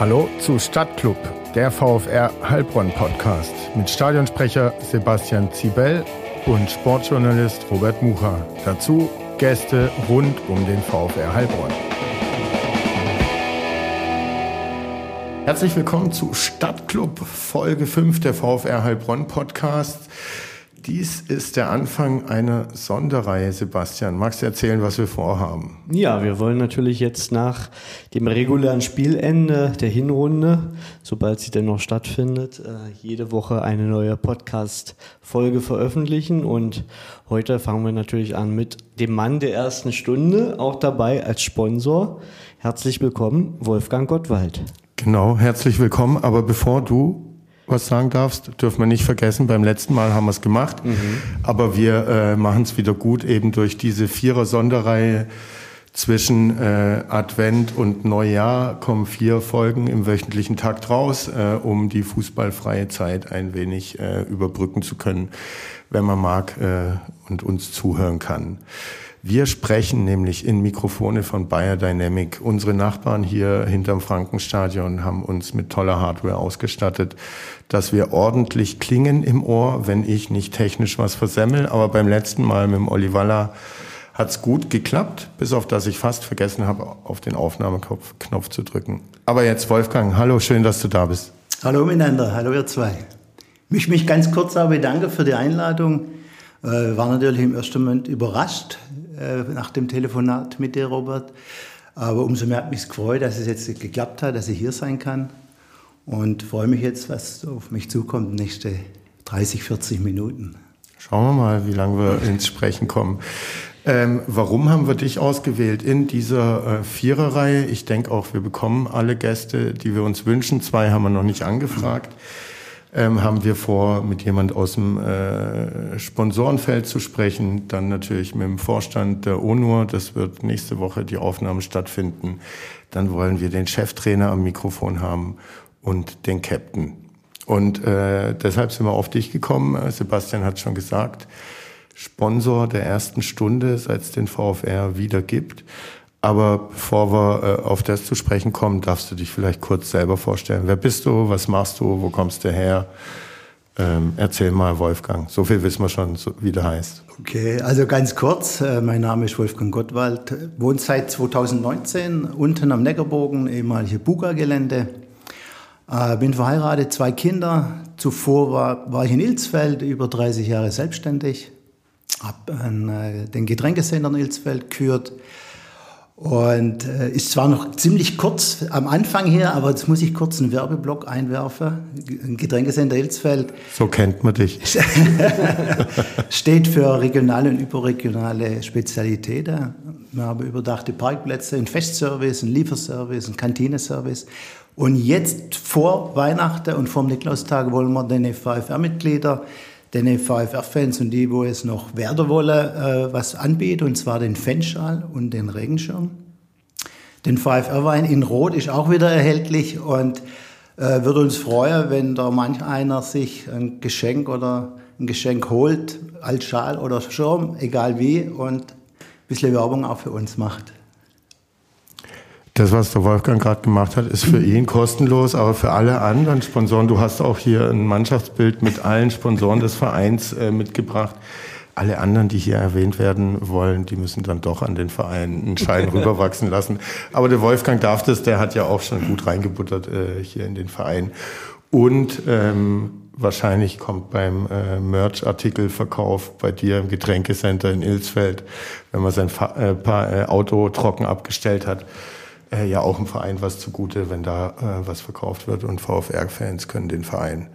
Hallo zu Stadtclub, der VfR Heilbronn Podcast mit Stadionsprecher Sebastian Zibel und Sportjournalist Robert Mucha. Dazu Gäste rund um den VfR Heilbronn. Herzlich willkommen zu Stadtclub Folge 5 der VfR Heilbronn Podcast. Dies ist der Anfang einer Sonderreihe, Sebastian. Magst du erzählen, was wir vorhaben? Ja, wir wollen natürlich jetzt nach dem regulären Spielende der Hinrunde, sobald sie denn noch stattfindet, äh, jede Woche eine neue Podcast-Folge veröffentlichen. Und heute fangen wir natürlich an mit dem Mann der ersten Stunde, auch dabei als Sponsor. Herzlich willkommen, Wolfgang Gottwald. Genau, herzlich willkommen. Aber bevor du was sagen darfst, dürfen wir nicht vergessen, beim letzten Mal haben wir es gemacht, mhm. aber wir äh, machen es wieder gut eben durch diese Vierer-Sonderreihe zwischen äh, Advent und Neujahr kommen vier Folgen im wöchentlichen Takt raus, äh, um die fußballfreie Zeit ein wenig äh, überbrücken zu können, wenn man mag äh, und uns zuhören kann. Wir sprechen nämlich in Mikrofone von Bayer Dynamic. Unsere Nachbarn hier hinterm Frankenstadion haben uns mit toller Hardware ausgestattet, dass wir ordentlich klingen im Ohr, wenn ich nicht technisch was versemmel. Aber beim letzten Mal mit dem Olivalla hat's gut geklappt, bis auf dass ich fast vergessen habe, auf den Aufnahmeknopf zu drücken. Aber jetzt Wolfgang, hallo, schön, dass du da bist. Hallo miteinander, hallo ihr zwei. Ich mich ganz kurz auch bedanke für die Einladung. Äh, war natürlich im ersten Moment überrascht, äh, nach dem Telefonat mit dir, Robert. Aber umso mehr hat mich gefreut, dass es jetzt geklappt hat, dass ich hier sein kann. Und freue mich jetzt, was auf mich zukommt, nächste 30, 40 Minuten. Schauen wir mal, wie lange wir ins Sprechen kommen. Ähm, warum haben wir dich ausgewählt in dieser äh, Viererreihe? Ich denke auch, wir bekommen alle Gäste, die wir uns wünschen. Zwei haben wir noch nicht angefragt. Mhm ähm, haben wir vor, mit jemand aus dem äh, Sponsorenfeld zu sprechen. Dann natürlich mit dem Vorstand der ONUR. Das wird nächste Woche die Aufnahme stattfinden. Dann wollen wir den Cheftrainer am Mikrofon haben und den Captain. Und äh, deshalb sind wir auf dich gekommen. Sebastian hat schon gesagt, Sponsor der ersten Stunde, seit es den VfR wieder gibt. Aber bevor wir äh, auf das zu sprechen kommen, darfst du dich vielleicht kurz selber vorstellen. Wer bist du? Was machst du? Wo kommst du her? Ähm, erzähl mal, Wolfgang. So viel wissen wir schon, wie du heißt. Okay, also ganz kurz. Äh, mein Name ist Wolfgang Gottwald. Wohnt seit 2019 unten am Neckarbogen, ehemalige Buga-Gelände. Äh, bin verheiratet, zwei Kinder. Zuvor war, war ich in Ilsfeld über 30 Jahre selbstständig. Hab äh, den Getränkesender in Ilsfeld geführt und äh, ist zwar noch ziemlich kurz am Anfang hier, aber jetzt muss ich kurz einen Werbeblock einwerfen. Ein Getränkesender Hilsfeld. So kennt man dich. steht für regionale und überregionale Spezialitäten. Wir haben überdachte Parkplätze, einen Festservice, einen Lieferservice, einen Kantineservice. Und jetzt vor Weihnachten und vor dem Nikolaustag wollen wir den VfR-Mitglieder den VfR-Fans und die, wo es noch werden wollen, äh, was anbieten, und zwar den Fanschal und den Regenschirm. Den VfR-Wein in Rot ist auch wieder erhältlich und äh, würde uns freuen, wenn da manch einer sich ein Geschenk oder ein Geschenk holt, als Schal oder Schirm, egal wie, und ein bisschen Werbung auch für uns macht. Das, was der Wolfgang gerade gemacht hat, ist für ihn kostenlos, aber für alle anderen Sponsoren, du hast auch hier ein Mannschaftsbild mit allen Sponsoren des Vereins äh, mitgebracht. Alle anderen, die hier erwähnt werden wollen, die müssen dann doch an den Verein einen Schein rüberwachsen lassen. Aber der Wolfgang darf das, der hat ja auch schon gut reingebuttert äh, hier in den Verein. Und ähm, wahrscheinlich kommt beim äh, Merch-Artikelverkauf bei dir im Getränkecenter in Ilsfeld, wenn man sein Fa äh, paar, äh, Auto trocken abgestellt hat, äh, ja auch im Verein was zugute, wenn da äh, was verkauft wird. Und VfR-Fans können den Verein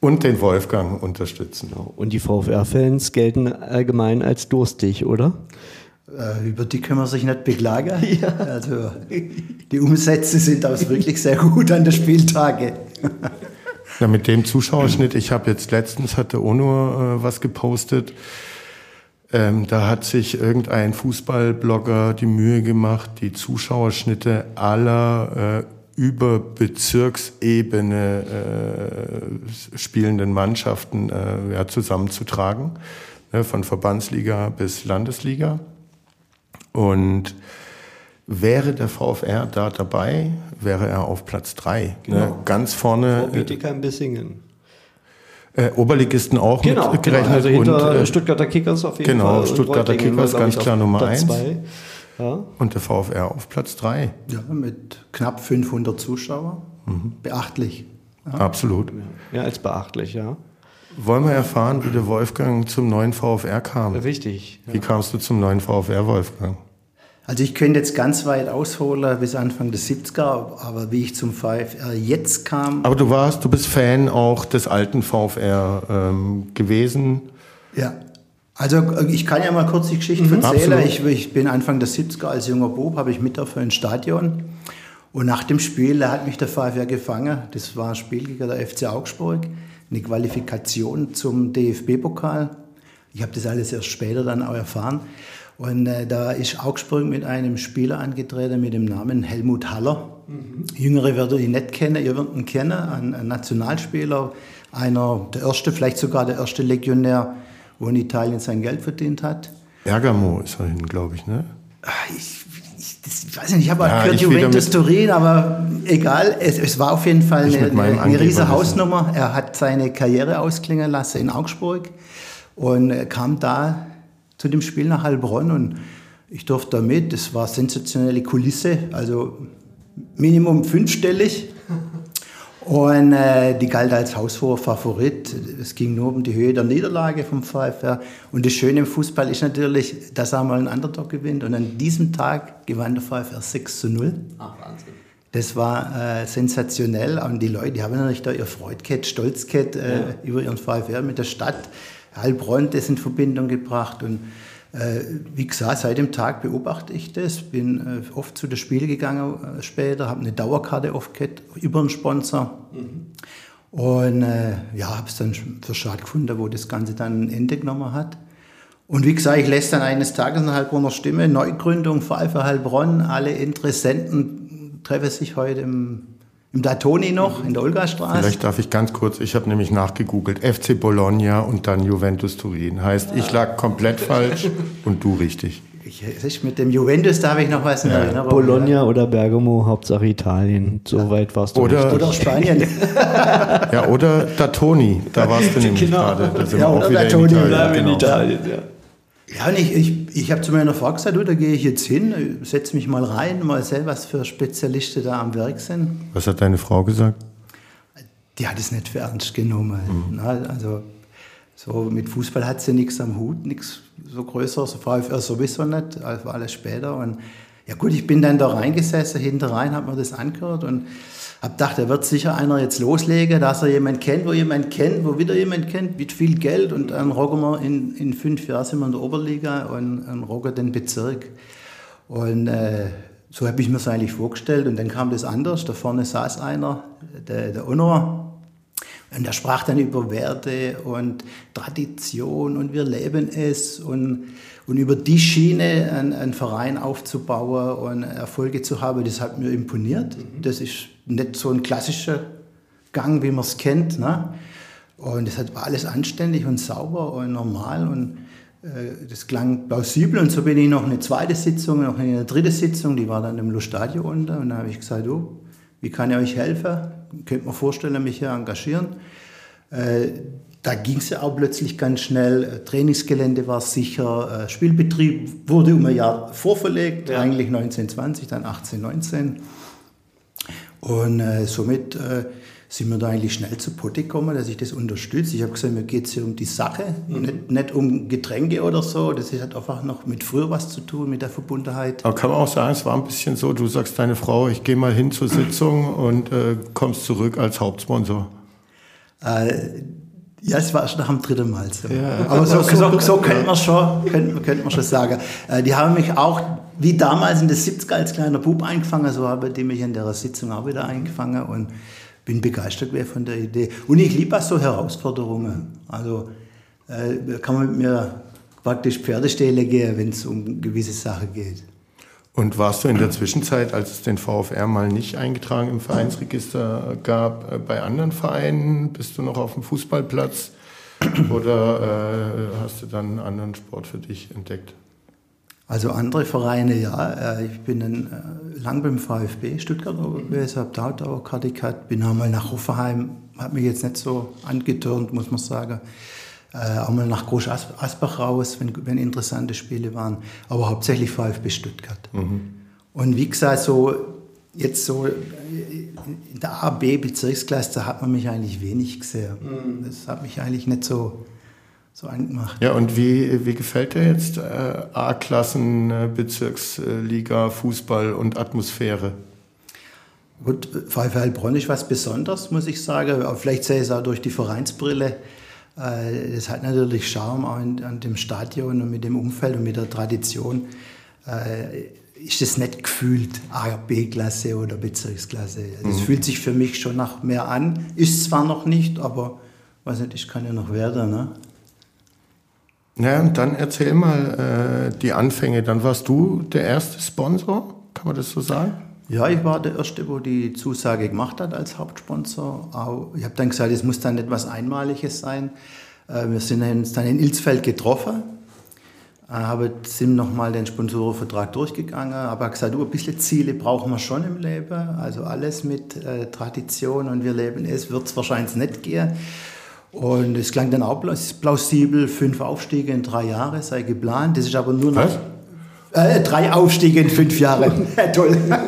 und den Wolfgang unterstützen. Und die VfR-Fans gelten allgemein als durstig, oder? Äh, über die können wir sich nicht beklagen. Ja. Also die Umsätze sind aus wirklich sehr gut an den Spieltage. Ja, mit dem Zuschauerschnitt, ich habe jetzt letztens, hatte Ono äh, was gepostet, ähm, da hat sich irgendein Fußballblogger die Mühe gemacht, die Zuschauerschnitte aller äh, über Bezirksebene äh, spielenden Mannschaften äh, ja, zusammenzutragen, ne, von Verbandsliga bis Landesliga. Und Wäre der VfR da dabei, wäre er auf Platz 3. Genau. Ne? Ganz vorne. Vor Bietigheim Bissingen. Äh, Oberligisten auch Genau, mit genau. gerechnet. Also hinter und, äh, Stuttgarter Kickers auf jeden genau, Fall. Und Stuttgarter Reutlingen Kickers ganz klar Nummer Platz eins. zwei. Ja. und der VfR auf Platz 3. Ja, mit knapp 500 Zuschauern. Mhm. Beachtlich. Absolut. ja, als beachtlich, ja. Wollen wir erfahren, wie der Wolfgang zum neuen VfR kam? Richtig. Wie kamst du zum neuen VfR, Wolfgang? Also ich könnte jetzt ganz weit ausholen bis Anfang des 70er, aber wie ich zum VfR jetzt kam, Aber du warst, du bist Fan auch des alten VfR ähm, gewesen. ja. Also äh, ich kann ja mal kurz die Geschichte erzählen. absolut. Ich, ich bin Anfang der 70er als junger Bub, habe ich mit auf ein Stadion. Und nach dem Spiel da hat mich der VfR gefangen. Das war ein Spiel gegen der FC Augsburg, eine Qualifikation zum DFB-Pokal. Ich habe das alles erst später dann auch erfahren. Und äh, da ist Augsburg mit einem Spieler angetreten mit dem Namen Helmut Haller. Jüngere werdet ihn nicht kennen, ihr werdet ihn kennen, ein, ein Nationalspieler, einer, der erste, vielleicht sogar der erste Legionär, wo in Italien sein Geld verdient hat. Bergamo ist er hin, glaube ich, ne? Ah, Ich, ich, das, ich weiß nicht, ich habe Ja, auch gehört Juventus Turin, aber egal, es, es war auf jeden Fall eine, eine, eine riesige. Hausnummer. Er hat seine Karriere ausklingen lassen in Augsburg und äh, kam da zu dem Spiel nach Heilbronn und ich durfte da mit. Es war sensationelle Kulisse, also Minimum fünfstellig. Und äh, die galt als haushoher Favorit. Es ging nur um die Höhe der Niederlage vom VfR. Und das Schöne im Fußball ist natürlich, dass er mal einen Underdog gewinnt. Und an diesem Tag gewann der VfR 6 zu 0. Ach, Wahnsinn. Das war äh, sensationell. Und die Leute, die haben natürlich da ihr Freud gehabt, Stolz gehabt, äh, über ihren VfR mit der Stadt. Heilbronn das in Verbindung gebracht. Und äh, wie gesagt, seit dem Tag beobachte ich das. Bin äh, oft zu das Spiel gegangen äh, später, habe eine Dauerkarte oft gehabt, über einen Sponsor. Und äh, ja, habe es dann für schade gefunden, wo das Ganze dann ein Ende genommen hat. Und wie gesagt, ich lässt dann eines Tages eine Heilbronner Stimme, Neugründung, VfR Heilbronn, alle Interessenten treffen sich heute im, im Datoni noch, in der Olgastraße. Vielleicht darf ich ganz kurz, ich habe nämlich nachgegoogelt, FC Bologna und dann Juventus Turin. Heißt, ich lag komplett falsch und du richtig. Ich, mit dem Juventus, da habe ich noch was in Erinnerung. Bologna oder Bergamo, Hauptsache Italien. So weit warst du Oder- richtig. Oder Spanien. Ja, oder Datoni, da warst du nämlich Genau. gerade. Da sind Ja, wir oder auch wieder Datoni, in Italien. Bleiben in genau. Italien, ja. Ja, und ich, ich, ich habe zu meiner Frau gesagt, du, da gehe ich jetzt hin, setze mich mal rein, mal sehen, was für Spezialisten da am Werk sind. Was hat deine Frau gesagt? die hat es nicht für ernst genommen. Na, also so mit Fußball hat sie nichts am Hut, nichts so Größeres, VfR sowieso nicht, also alles später. Und ja gut, ich bin dann da reingesessen, hinter rein, habe mir das angehört und habe gedacht, da wird sicher einer jetzt loslegen, dass er jemanden kennt, wo jemand kennt, wo wieder jemand kennt, mit viel Geld und dann rocken wir in, in fünf Jahren sind wir in der Oberliga und, und rocken den Bezirk. Und äh, so habe ich mir das eigentlich vorgestellt. Und dann kam das anders. Da vorne saß einer, der, der Honor. Und der sprach dann über Werte und Tradition und wir leben es und, und über die Schiene einen, einen Verein aufzubauen und Erfolge zu haben, das hat mir imponiert. Das ist nicht so ein klassischer Gang, wie man es kennt. Ne? Und das war alles anständig und sauber und normal und äh, das klang plausibel. Und so bin ich noch eine zweite Sitzung, noch eine dritte Sitzung, die war dann im Lustadio unten. Und da habe ich gesagt, du, wie kann ich euch helfen? Könnt mir vorstellen, mich hier engagieren. Äh, da ging es ja auch plötzlich ganz schnell. Äh, Trainingsgelände war sicher, äh, Spielbetrieb wurde um ein Jahr vorverlegt, Ja. eigentlich 1920, dann 1819. Und äh, somit äh, sind wir da eigentlich schnell zu Potte gekommen, dass ich das unterstütze. Ich habe gesagt, mir geht es hier um die Sache, nicht, nicht um Getränke oder so. Das hat einfach noch mit früher was zu tun, mit der Verbundenheit. Aber kann man auch sagen, es war ein bisschen so, du sagst deine Frau, ich gehe mal hin zur Sitzung und äh, kommst zurück als Hauptsponsor. Äh, ja, es war erst nach dem dritten Mal so. Ja. Aber so, so, so könnte man schon, könnte, könnte man schon sagen. Äh, die haben mich auch, wie damals in den 70er als kleiner Bub eingefangen, so haben die mich in der Sitzung auch wieder eingefangen und bin begeistert gewesen von der Idee. Und ich liebe auch so Herausforderungen. Also äh, kann man mit mir praktisch Pferdestelle gehen, wenn es um gewisse Sachen geht. Und warst du in der Zwischenzeit, als es den VfR mal nicht eingetragen im Vereinsregister gab, äh, bei anderen Vereinen? Bist du noch auf dem Fußballplatz oder äh, hast du dann einen anderen Sport für dich entdeckt? Also andere Vereine, ja. Äh, ich bin dann äh, lang beim VfB Stuttgart gewesen, habe dort auch Karte gehabt, bin auch mal nach Hoffenheim, hat mich jetzt nicht so angetürnt, muss man sagen. Äh, auch mal nach Groß Asbach raus, wenn, wenn interessante Spiele waren, aber hauptsächlich VfB Stuttgart. Mhm. Und wie gesagt, so jetzt so in der A, B Bezirksklasse hat man mich eigentlich wenig gesehen. Mhm. Das hat mich eigentlich nicht so so angemacht. Ja, und wie, wie gefällt dir jetzt äh, A-Klassen, äh, Bezirksliga, Fußball und Atmosphäre? Gut, VfL Heilbronn ist was Besonderes, muss ich sagen. Vielleicht sehe ich es auch durch die Vereinsbrille. Äh, das hat natürlich Charme auch in, an dem Stadion und mit dem Umfeld und mit der Tradition. Äh, ist es nicht gefühlt A, B-Klasse oder Bezirksklasse. Das mhm. fühlt sich für mich schon nach mehr an. Ist zwar noch nicht, aber weiß nicht, ich kann ja noch werden. Ne? Ja, und dann erzähl mal äh, die Anfänge. Dann warst du der erste Sponsor, kann man das so sagen? Ja, ich war der Erste, wo die Zusage gemacht hat als Hauptsponsor. Ich habe dann gesagt, es muss dann etwas Einmaliges sein. Äh, wir sind uns dann in Ilsfeld getroffen, äh, haben, sind nochmal den Sponsorenvertrag durchgegangen, aber gesagt, du, ein bisschen Ziele brauchen wir schon im Leben. Also alles mit äh, Tradition und wir leben es, wird es wahrscheinlich nicht gehen. Und es klang dann auch plausibel, fünf Aufstiege in drei Jahren sei geplant. Das ist aber nur noch... Äh, drei Aufstiege in fünf Jahren. Toll. ja,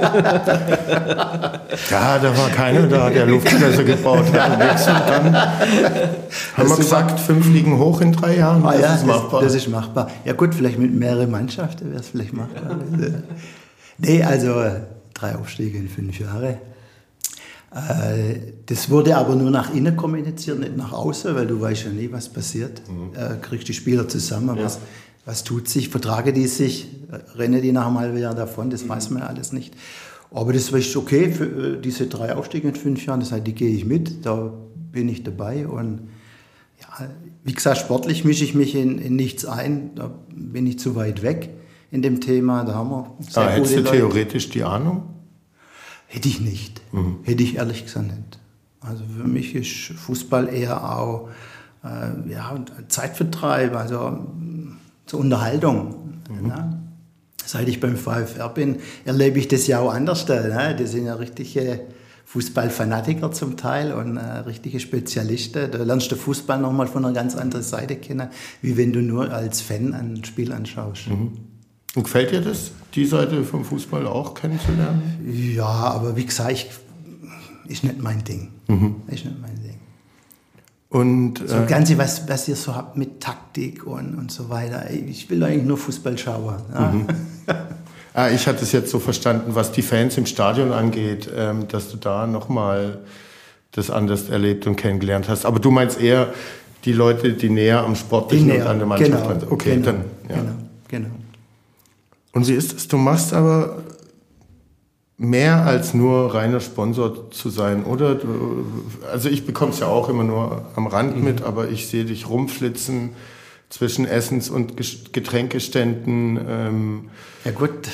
da war keiner da, der Luftschlösser gebaut hat. dann haben wir gesagt, fünf liegen hoch in drei Jahren. Ah, das ja, ist machbar. Das, das, ist machbar. Ja gut, vielleicht mit mehreren Mannschaften wäre es vielleicht machbar. nee, also drei Aufstiege in fünf Jahren. Äh, das wurde aber nur nach innen kommuniziert, nicht nach außen, weil du weißt ja nie, was passiert. Mhm. Äh, kriegst die Spieler zusammen, ja. was, was tut sich, vertrage die sich, rennen die nach einem halben Jahr davon, das mhm. weiß man alles nicht. Aber das ist okay für äh, diese drei Aufstiege in fünf Jahren, das heißt, die gehe ich mit, da bin ich dabei und ja, wie gesagt, sportlich mische ich mich in, in nichts ein, da bin ich zu weit weg in dem Thema, da haben wir sehr ah, Hättest du theoretisch die Ahnung? Hätte ich nicht. Mhm. Hätte ich ehrlich gesagt nicht. Also für mich ist Fußball eher auch äh, ja, Zeitvertreib, also mm, zur Unterhaltung. Mhm. Ne? Seit ich beim VfR bin, erlebe ich das ja auch anders. Ne? Das sind ja richtige Fußballfanatiker zum Teil und äh, richtige Spezialisten. Da lernst du Fußball nochmal von einer ganz anderen Seite kennen, wie wenn du nur als Fan ein Spiel anschaust. Mhm. Und gefällt dir das, die Seite vom Fußball auch kennenzulernen? Ja, aber wie gesagt, ich, ist nicht mein Ding. Mhm. Ist nicht mein Ding. Und, so äh, Ganze, was, was ihr so habt mit Taktik und, und so weiter. Ich will eigentlich nur Fußball schauen. Ja? Mhm. ah, ich hatte es jetzt so verstanden, was die Fans im Stadion angeht, ähm, dass du da nochmal das anders erlebt und kennengelernt hast. Aber du meinst eher die Leute, die näher am Sportlichen näher, und an der Mannschaft genau, sind. Okay, genau, dann. Ja. Genau, genau. Und wie ist es? Du machst aber mehr als nur reiner Sponsor zu sein, oder? Also ich bekomme es ja auch immer nur am Rand mhm. mit, aber ich sehe dich rumflitzen zwischen Essens- und Getränkeständen. Ähm, ja gut.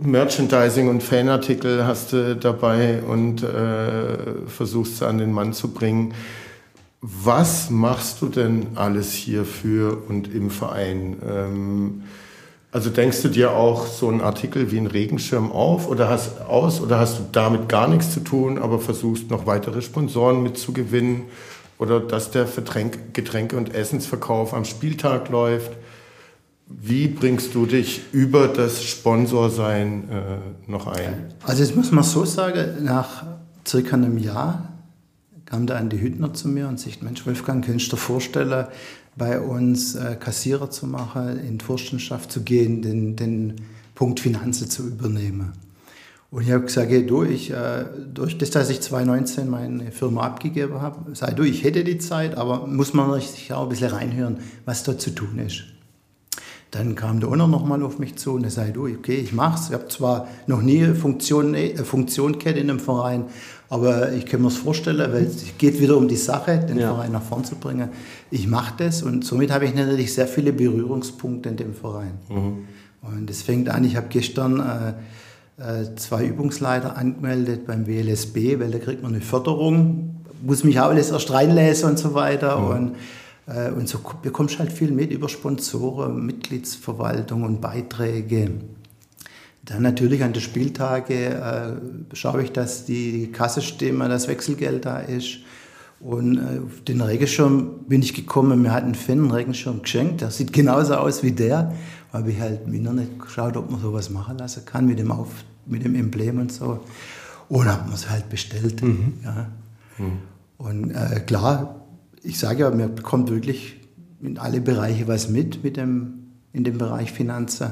Merchandising und Fanartikel hast du dabei und äh, versuchst sie an den Mann zu bringen. Was machst du denn alles hier für und im Verein? Ähm, also denkst du dir auch so einen Artikel wie einen Regenschirm auf oder hast aus oder hast du damit gar nichts zu tun, aber versuchst noch weitere Sponsoren mitzugewinnen oder dass der Vertränk Getränke- und Essensverkauf am Spieltag läuft? Wie bringst du dich über das Sponsorsein äh, noch ein? Also jetzt muss man so sagen, nach circa einem Jahr kam der Andi Hüttner zu mir und sagt, Mensch Wolfgang, kannst du dir vorstellen, bei uns äh, Kassierer zu machen, in die Vorstandschaft zu gehen, den, den Punkt Finanzen zu übernehmen. Und ich habe gesagt, hey, du, ich, äh, durch das, dass ich 2019 meine Firma abgegeben habe, sei du, ich hätte die Zeit, aber muss man sich auch ein bisschen reinhören, was dort zu tun ist. Dann kam der Owner nochmal auf mich zu und er sagte, du, okay, ich mach's. Ich habe zwar noch nie Funktion, äh, Funktion in einem Verein, aber ich kann mir das vorstellen, weil es geht wieder um die Sache, den ja. Verein nach vorn zu bringen. Ich mache das und somit habe ich natürlich sehr viele Berührungspunkte in dem Verein. Mhm. Und es fängt an, ich habe gestern äh, äh, zwei Übungsleiter angemeldet beim WLSB, weil da kriegt man eine Förderung, muss mich auch alles erst reinlesen und so weiter. Mhm. Und und so bekommst du halt viel mit über Sponsoren, Mitgliedsverwaltung und Beiträge. Dann natürlich an den Spieltage äh, schaue ich, dass die Kasse stimmt, dass Wechselgeld da ist. Und äh, auf den Regenschirm bin ich gekommen, mir hat ein Fan einen Regenschirm geschenkt, der sieht genauso aus wie der. Habe ich halt im Internet geschaut, ob man sowas machen lassen kann mit dem, Auf, mit dem Emblem und so. Und habe man es halt bestellt. Mhm. Ja. Mhm. Und äh, klar, ich sage ja, man bekommt wirklich in alle Bereiche was mit, mit dem, in dem Bereich Finanzen.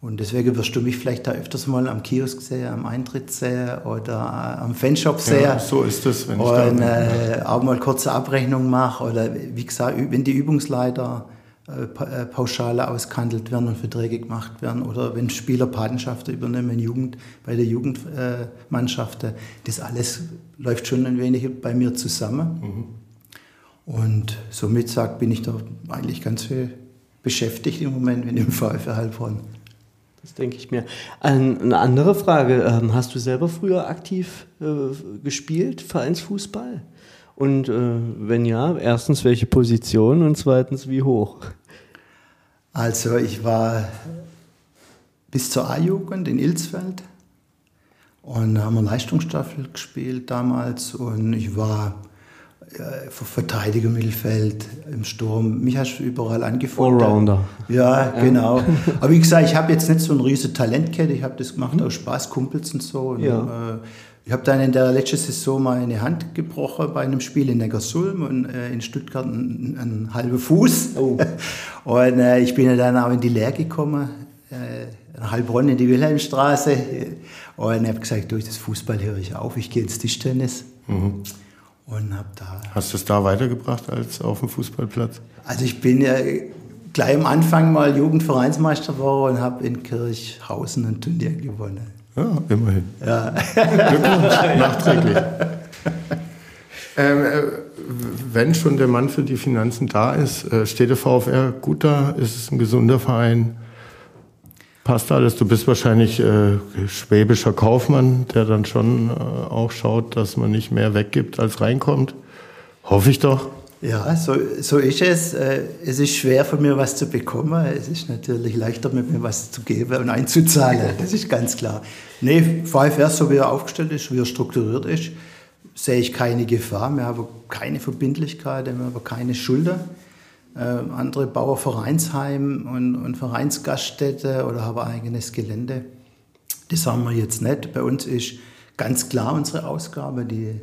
Und deswegen wirst du mich vielleicht da öfters mal am Kiosk sehen, am Eintritt sehen oder am Fanshop sehen. Ja, so ist es, wenn ich und, da äh, auch mal kurze Abrechnung mache oder wie gesagt, wenn die Übungsleiter äh, äh, Pauschale ausgehandelt werden und Verträge gemacht werden oder wenn Spieler Patenschaften übernehmen Jugend, bei der Jugendmannschaft. Äh, das alles läuft schon ein wenig bei mir zusammen. Mhm. Und somit sagt, bin ich da eigentlich ganz viel beschäftigt im Moment mit dem VfR Heilbronn. Das denke ich mir. Eine andere Frage. Ähm, hast du selber früher aktiv äh, gespielt, Vereinsfußball? Und äh, wenn ja, erstens welche Position und zweitens wie hoch? Also ich war bis zur A-Jugend in Ilsfeld und haben wir Leistungsstaffel gespielt damals und ich war Verteidiger, Mittelfeld, im Sturm. Mich hast du überall angefangen. Allrounder. Ja, genau. Aber wie gesagt, ich habe jetzt nicht so ein riesen Talentkette. Ich habe das gemacht mhm. aus Spaß, Kumpels und so. Und, ja. äh, ich habe dann in der letzten Saison mal eine Hand gebrochen bei einem Spiel in Neckarsulm und äh, in Stuttgart einen, einen halben Fuß. Oh. und äh, ich bin ja dann auch in die Lehre gekommen, äh, in Heilbronn in die Wilhelmstraße. Und habe gesagt, durch das Fußball höre ich auf, ich gehe ins Tischtennis. Mhm. Und hab da. Hast du es da weitergebracht als auf dem Fußballplatz? Also ich bin ja gleich am Anfang mal Jugendvereinsmeister geworden und habe in Kirchhausen ein Turnier gewonnen. Ja, immerhin. Ja. Glückwunsch, nachträglich. Ähm, äh, wenn schon der Mann für die Finanzen da ist, äh, steht der VfR gut da? Ist es ein gesunder Verein? Passt alles? Du bist wahrscheinlich äh, schwäbischer Kaufmann, der dann schon äh, auch schaut, dass man nicht mehr weggibt, als reinkommt. Hoffe ich doch. Ja, so, so ist es. Äh, es ist schwer für mir was zu bekommen. Es ist natürlich leichter, mit mir was zu geben und einzuzahlen. Das ist ganz klar. Nee, VfR, so wie er aufgestellt ist, wie er strukturiert ist, sehe ich keine Gefahr. Wir haben keine Verbindlichkeiten, wir haben keine Schulden. Äh, andere bauen Vereinsheim und, und Vereinsgaststätte oder haben eigenes Gelände. Das haben wir jetzt nicht. Bei uns ist ganz klar unsere Ausgabe, die,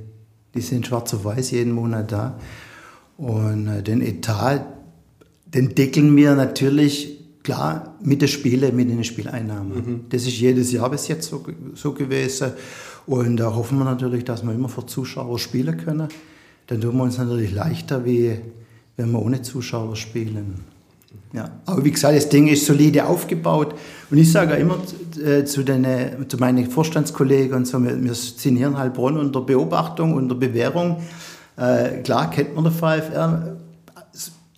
die sind schwarz auf weiß jeden Monat da. Und äh, den Etat, den deckeln wir natürlich klar mit den Spielen, mit den Spieleinnahmen. Mhm. Das ist jedes Jahr bis jetzt so, so gewesen. Und da hoffen wir natürlich, dass wir immer für Zuschauer spielen können. Dann tun wir uns natürlich leichter, wie wenn wir ohne Zuschauer spielen. Ja. Aber wie gesagt, das Ding ist solide aufgebaut. Und ich sage immer äh, zu, den, zu meinen Vorstandskollegen und so, wir, in Heilbronn unter Beobachtung, unter Bewährung. Äh, klar kennt man der VfR,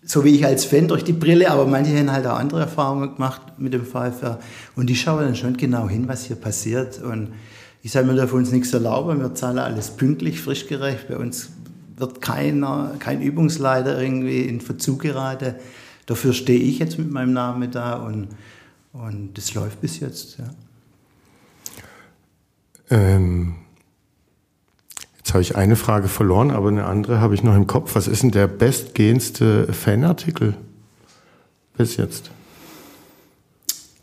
so wie ich als Fan durch die Brille, aber manche haben halt auch andere Erfahrungen gemacht mit dem VfR. Und die schauen dann schon genau hin, was hier passiert. Und ich sage, wir dürfen uns nichts erlauben, wir zahlen alles pünktlich, frischgerecht. Bei uns wird keiner, kein Übungsleiter irgendwie in Verzug geraten. Dafür stehe ich jetzt mit meinem Namen da und, und das läuft bis jetzt. Ja. Ähm Jetzt habe ich eine Frage verloren, aber eine andere habe ich noch im Kopf. Was ist denn der bestgehendste Fanartikel bis jetzt?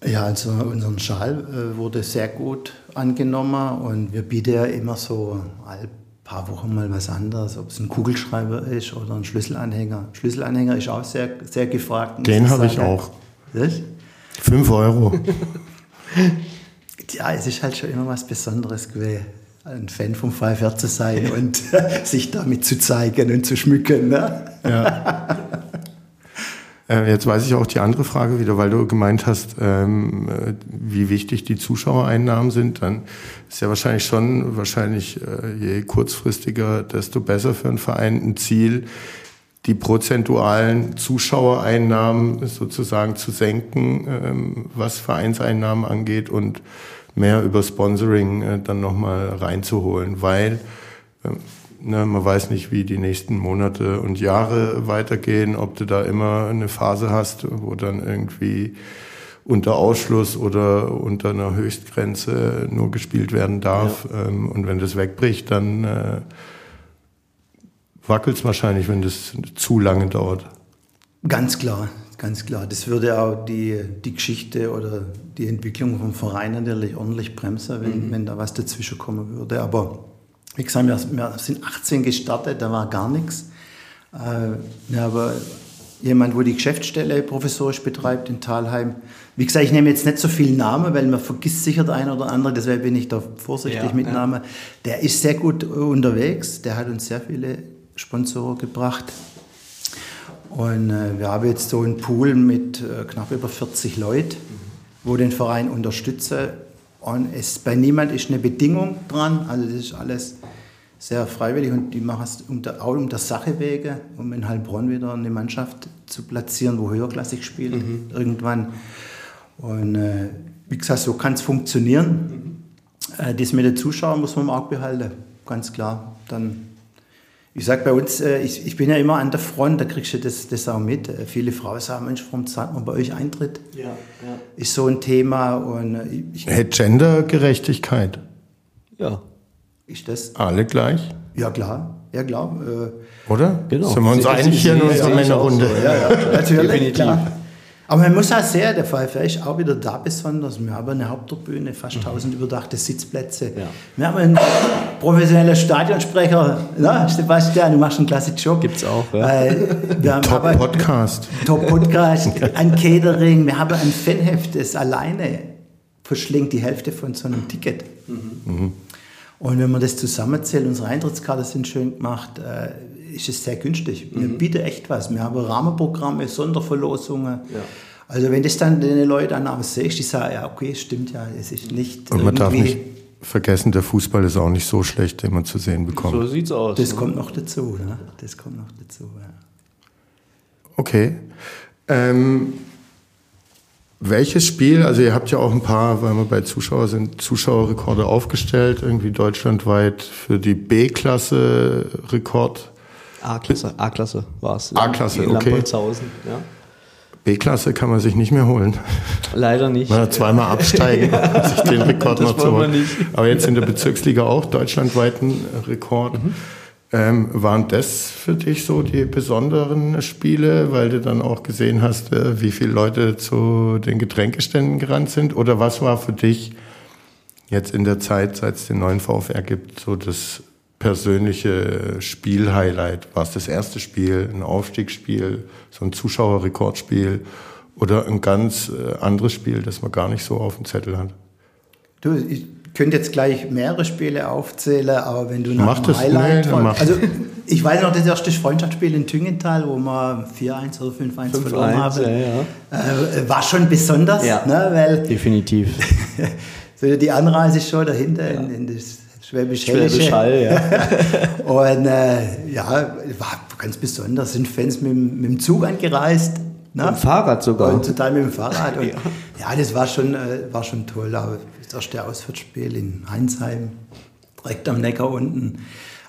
Ja, also unseren Schal äh, wurde sehr gut angenommen und wir bieten ja immer so ein paar Wochen mal was anderes, ob es ein Kugelschreiber ist oder ein Schlüsselanhänger. Schlüsselanhänger ist auch sehr, sehr gefragt. Den habe ich auch. Was? Fünf Euro. ja, es ist halt schon immer was Besonderes gewesen ein Fan vom VfR zu sein und sich damit zu zeigen und zu schmücken. Ne? Ja. Äh, jetzt weiß ich auch die andere Frage wieder, weil du gemeint hast, ähm, äh, wie wichtig die Zuschauereinnahmen sind. Dann ist ja wahrscheinlich schon, wahrscheinlich äh, je kurzfristiger, desto besser für einen Verein ein Ziel, die prozentualen Zuschauereinnahmen sozusagen zu senken, ähm, was Vereinseinnahmen angeht und mehr über Sponsoring äh, dann nochmal reinzuholen, weil äh, ne, man weiß nicht, wie die nächsten Monate und Jahre weitergehen, ob du da immer eine Phase hast, wo dann irgendwie unter Ausschluss oder unter einer Höchstgrenze nur gespielt werden darf. Ja. Ähm, und wenn das wegbricht, dann äh, wackelt es wahrscheinlich, wenn das zu lange dauert. Ganz klar, ganz klar. Das würde auch die, die Geschichte oder die Entwicklung vom Verein natürlich ordentlich bremsen, wenn, mhm. wenn da was dazwischen kommen würde. Aber wie gesagt, wir, wir sind 18 gestartet, da war gar nichts. Äh, wir haben jemand, wo die Geschäftsstelle professorisch betreibt in Talheim. Wie gesagt, ich nehme jetzt nicht so viel Namen, weil man vergisst sicher der eine oder andere, deshalb bin ich da vorsichtig ja, mit ja. Namen. Der ist sehr gut unterwegs, der hat uns sehr viele Sponsoren gebracht. Und äh, wir haben jetzt so einen Pool mit äh, knapp über 40 Leuten, wo den Verein unterstützen. Und es, bei niemand ist eine Bedingung dran, also das ist alles sehr freiwillig und die machen es der, auch um der Sache wege, um in Heilbronn wieder eine Mannschaft zu platzieren, wo höherklassig spielt mhm. irgendwann. Und äh, wie gesagt, so kann es funktionieren. Mhm. Äh, das mit den Zuschauern muss man im Auge behalten, ganz klar. Dann, ich sage bei uns, äh, ich, ich bin ja immer an der Front, da kriegst du das, das auch mit. Äh, viele Frauen sagen, Mensch, warum zahlt man bei euch Eintritt? Ja, ja. Ist so ein Thema. Und äh, ich, hey, Gendergerechtigkeit. Ja. Ist das? Alle gleich? Ja, klar. Ja, klar. Äh, Oder? Genau. Sind wir uns einig hier in unserer Männerrunde? So. Ja, ja, natürlich. Definitiv. Klar. Aber man muss auch sehen, der Fall ist auch wieder da besonders. Wir haben eine Haupttribüne, fast 1000 mhm. überdachte Sitzplätze. Ja. Wir haben einen professionellen Stadionsprecher, na, Sebastian, du machst einen klasse Job. Gibt's auch, ja. wir haben Top Podcast. Top Podcast, ein Catering, wir haben ein Fanheft, das alleine verschlingt die Hälfte von so einem Ticket. Mhm. Mhm. Und wenn man das zusammenzählt, unsere Eintrittskarte sind schön gemacht, äh, ist es sehr günstig. Wir mhm. bieten echt was. Wir haben Rahmenprogramme, Sonderverlosungen. Ja. Also wenn das dann den Leuten dann auch siehst, die sagen, ja okay, stimmt ja, es ist nicht Und man darf nicht vergessen, der Fußball ist auch nicht so schlecht, den man zu sehen bekommt. So sieht's aus. Das ne? kommt noch dazu. Ne? Das kommt noch dazu, ja. Okay. Ähm, welches Spiel, also ihr habt ja auch ein paar, weil wir bei Zuschauer sind, Zuschauerrekorde aufgestellt, irgendwie deutschlandweit für die B-Klasse Rekord. A-Klasse, A-Klasse war es. A-Klasse, okay. Ja. B-Klasse kann man sich nicht mehr holen. Leider nicht. Man hat zweimal absteigen, um sich den Rekord das noch zu holen. Aber jetzt in der Bezirksliga auch deutschlandweiten Rekord. Mhm. Ähm, waren das für dich so die besonderen Spiele, weil du dann auch gesehen hast, äh, wie viele Leute zu den Getränkeständen gerannt sind? Oder was war für dich jetzt in der Zeit, seit es den neuen VfR gibt, so das persönliche Spielhighlight? War es das erste Spiel, ein Aufstiegsspiel, so ein Zuschauerrekordspiel oder ein ganz äh, anderes Spiel, das man gar nicht so auf dem Zettel hat? Du, ich könnte jetzt gleich mehrere Spiele aufzählen, aber wenn du nach mach das Highlight... Schnell, also ich weiß noch das erste Freundschaftsspiel in Tüngenthal, wo wir 4-1 oder 5-1 verloren haben. Ja, ja. Äh, war schon besonders, ja, ne, weil... Definitiv. so die Anreise schon dahinter in, in das Schwäbisch Schwäbisch Hall, ja. und äh, ja, war ganz besonders. Sind Fans mit, mit dem Zug angereist. Ne? Mit dem Fahrrad sogar. Und total mit dem Fahrrad. Und, ja. ja. das war schon, äh, war schon toll. Aber erste Auswärtsspiel in Heinsheim, direkt am Neckar unten.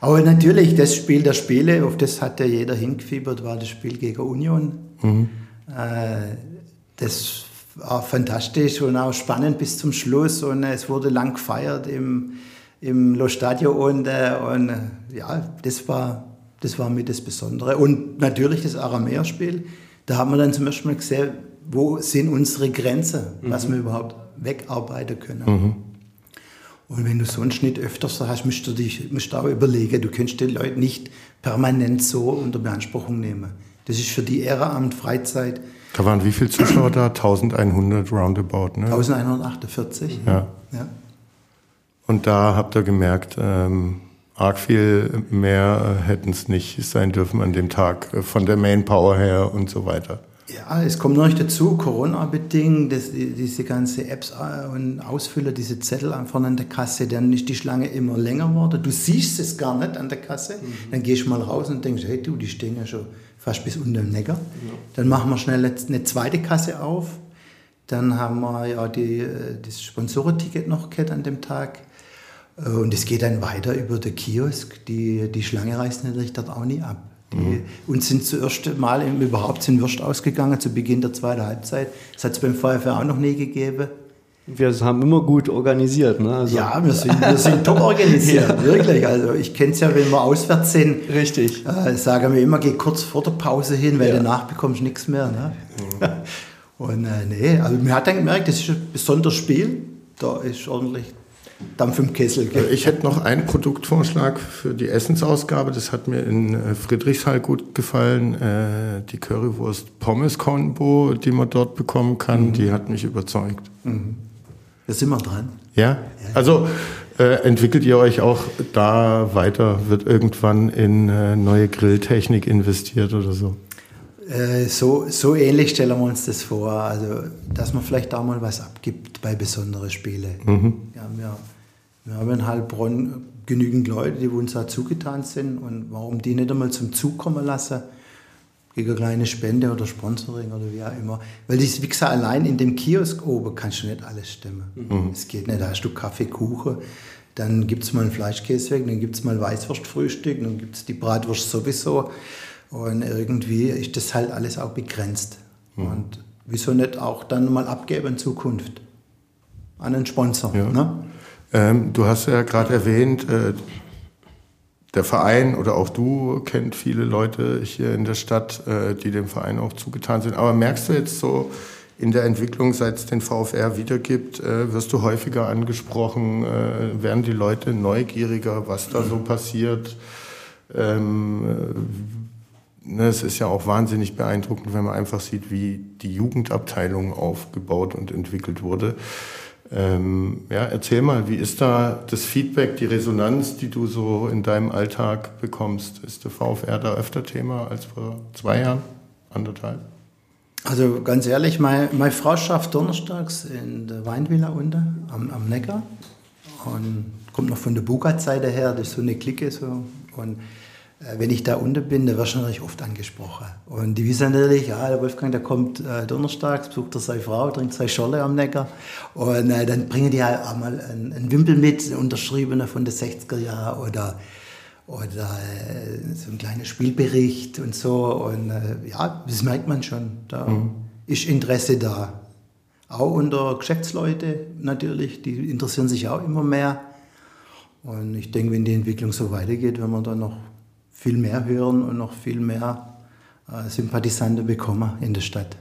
Aber natürlich, das Spiel der Spiele, auf das hat ja jeder hingefiebert, war das Spiel gegen Union. Mhm. Äh, das war fantastisch und auch spannend bis zum Schluss. Und es wurde lang gefeiert im, im Lo Stadio. Und, und äh, ja, das war, das war mit das Besondere. Und natürlich das Aramäer-Spiel. Da haben wir dann zum ersten Mal gesehen, wo sind unsere Grenzen, was mhm. wir überhaupt wegarbeiten können. Mhm. Und wenn du so einen Schnitt öfters hast, musst du dich musst du auch überlegen, du kannst die Leute nicht permanent so unter Beanspruchung nehmen. Das ist für die Ehrenamt, Freizeit. Da waren wie viele Zuschauer da? 1100 roundabout, ne? 1148. Ja. ja. Und da habt ihr gemerkt, ähm, arg viel mehr hätten es nicht sein dürfen an dem Tag, äh, von der Manpower her und so weiter. Ja, es kommt noch nicht dazu, Corona-bedingt, diese ganze Apps äh, und Ausfüller, diese Zettel einfach an der Kasse, dann ist die Schlange immer länger geworden. Du siehst es gar nicht an der Kasse. Mhm. Dann gehst du mal raus und denkst, hey du, die stehen ja schon fast bis unter dem Neckar. Ja. Dann machen wir schnell eine zweite Kasse auf. Dann haben wir ja die, äh, das Sponsorenticket noch gehabt an dem Tag. Äh, und es geht dann weiter über den Kiosk. Die, die Schlange reißt natürlich dort auch nie ab. Die, mhm. Uns sind zuerst mal überhaupt sind Würst ausgegangen zu Beginn der zweiten Halbzeit. Das hat es beim VfR auch noch nie gegeben. Wir haben immer gut organisiert. Ne? Also ja, wir sind, wir sind top organisiert, wirklich. Also ich kenne es ja, wenn wir auswärts sind. Richtig. Äh, sagen wir immer, geh kurz vor der Pause hin, weil ja. danach bekommst du nichts mehr. Ne? Mhm. Und äh, nee, also man hat dann gemerkt, das ist ein besonderes Spiel. Da ist ordentlich Dampf im Kessel. Gell? Ich hätte noch einen Produktvorschlag für die Essensausgabe. Das hat mir in äh, Friedrichshall gut gefallen. Äh, die Currywurst Pommes Combo, die man dort bekommen kann, mhm. die hat mich überzeugt. Mhm. Da sind wir dran. Ja, also äh, entwickelt ihr euch auch da weiter? Wird irgendwann in äh, neue Grilltechnik investiert oder so? Äh, so, so ähnlich stellen wir uns das vor. Also, dass man vielleicht auch mal was abgibt bei besonderen Spielen. Mhm. Ja, wir, wir haben in Heilbronn genügend Leute, die uns da zugetan sind. Und warum die nicht einmal zum Zug kommen lassen? Gegen eine kleine Spende oder Sponsoring oder wie auch immer. Weil wie gesagt, allein in dem Kiosk oben kannst du nicht alles stimmen. Mhm. Es geht nicht. Da hast du Kaffee, Kuchen, dann gibt es mal einen Fleischkäse weg, dann gibt es mal Weißwurstfrühstück, dann gibt es die Bratwurst sowieso. Und irgendwie ist das halt alles auch begrenzt. Mhm. Und wieso nicht auch dann mal abgeben in Zukunft an einen Sponsor? Ja. Ne? Ähm, du hast ja gerade erwähnt, äh, der Verein oder auch du kennt viele Leute hier in der Stadt, äh, die dem Verein auch zugetan sind. Aber merkst du jetzt so in der Entwicklung, seit es den VfR wiedergibt, äh, wirst du häufiger angesprochen? Äh, werden die Leute neugieriger, was da so passiert? Ähm, ne, es ist ja auch wahnsinnig beeindruckend, wenn man einfach sieht, wie die Jugendabteilung aufgebaut und entwickelt wurde. Ähm, ja, erzähl mal, wie ist da das Feedback, die Resonanz, die du so in deinem Alltag bekommst? Ist der VfR da öfter Thema als vor zwei Jahren, anderthalb? Also ganz ehrlich, meine, meine Frau schafft donnerstags in der Weinvilla unten am, am Neckar und kommt noch von der Bugat-Seite her, das ist so eine Clique so und wenn ich da unten bin, da wirst du natürlich oft angesprochen. Und die wissen natürlich, ja, der Wolfgang, der kommt äh, donnerstags, besucht er seine Frau, trinkt zwei Scholle am Neckar. Und äh, dann bringen die halt auch mal einen, einen Wimpel mit, unterschriebener von den 60er Jahren oder, oder äh, so ein kleiner Spielbericht und so. Und äh, ja, das merkt man schon. Da mhm. ist Interesse da. Auch unter Geschäftsleute natürlich, die interessieren sich auch immer mehr. Und ich denke, wenn die Entwicklung so weitergeht, wenn man dann noch viel mehr hören und noch viel mehr äh, Sympathisanten bekommen in der Stadt.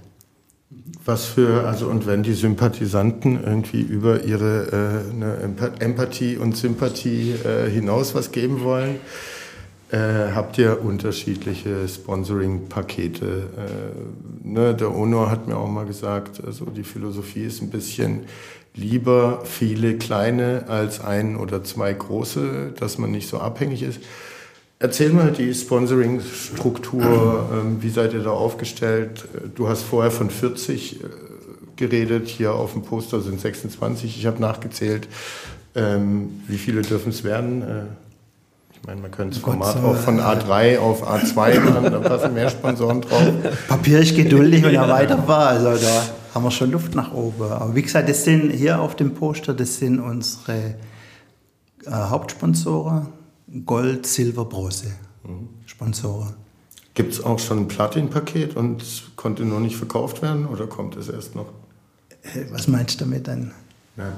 Was für, also und wenn die Sympathisanten irgendwie über ihre äh, Empathie und Sympathie äh, hinaus was geben wollen, äh, habt ihr unterschiedliche Sponsoring-Pakete. Äh, ne, der Onor hat mir auch mal gesagt, also die Philosophie ist ein bisschen lieber viele kleine als ein oder zwei große, dass man nicht so abhängig ist. Erzähl mal die Sponsoring-Struktur, ähm, wie seid ihr da aufgestellt? Du hast vorher von 40 äh, geredet, hier auf dem Poster sind 26, ich habe nachgezählt. Ähm, wie viele dürfen es werden? Äh, ich meine, man könnte das oh Format auch von A3 auf A2 machen, da passen mehr Sponsoren drauf. Papier ist geduldig und erweiterbar, also da haben wir schon Luft nach oben. Aber wie gesagt, das sind hier auf dem Poster, das sind unsere äh, Hauptsponsoren Gold, Silber, Bronze mhm. Sponsoren. Gibt es auch schon ein Platin-Paket und konnte nur nicht verkauft werden oder kommt es erst noch? Äh, was meinst du damit dann? Ja.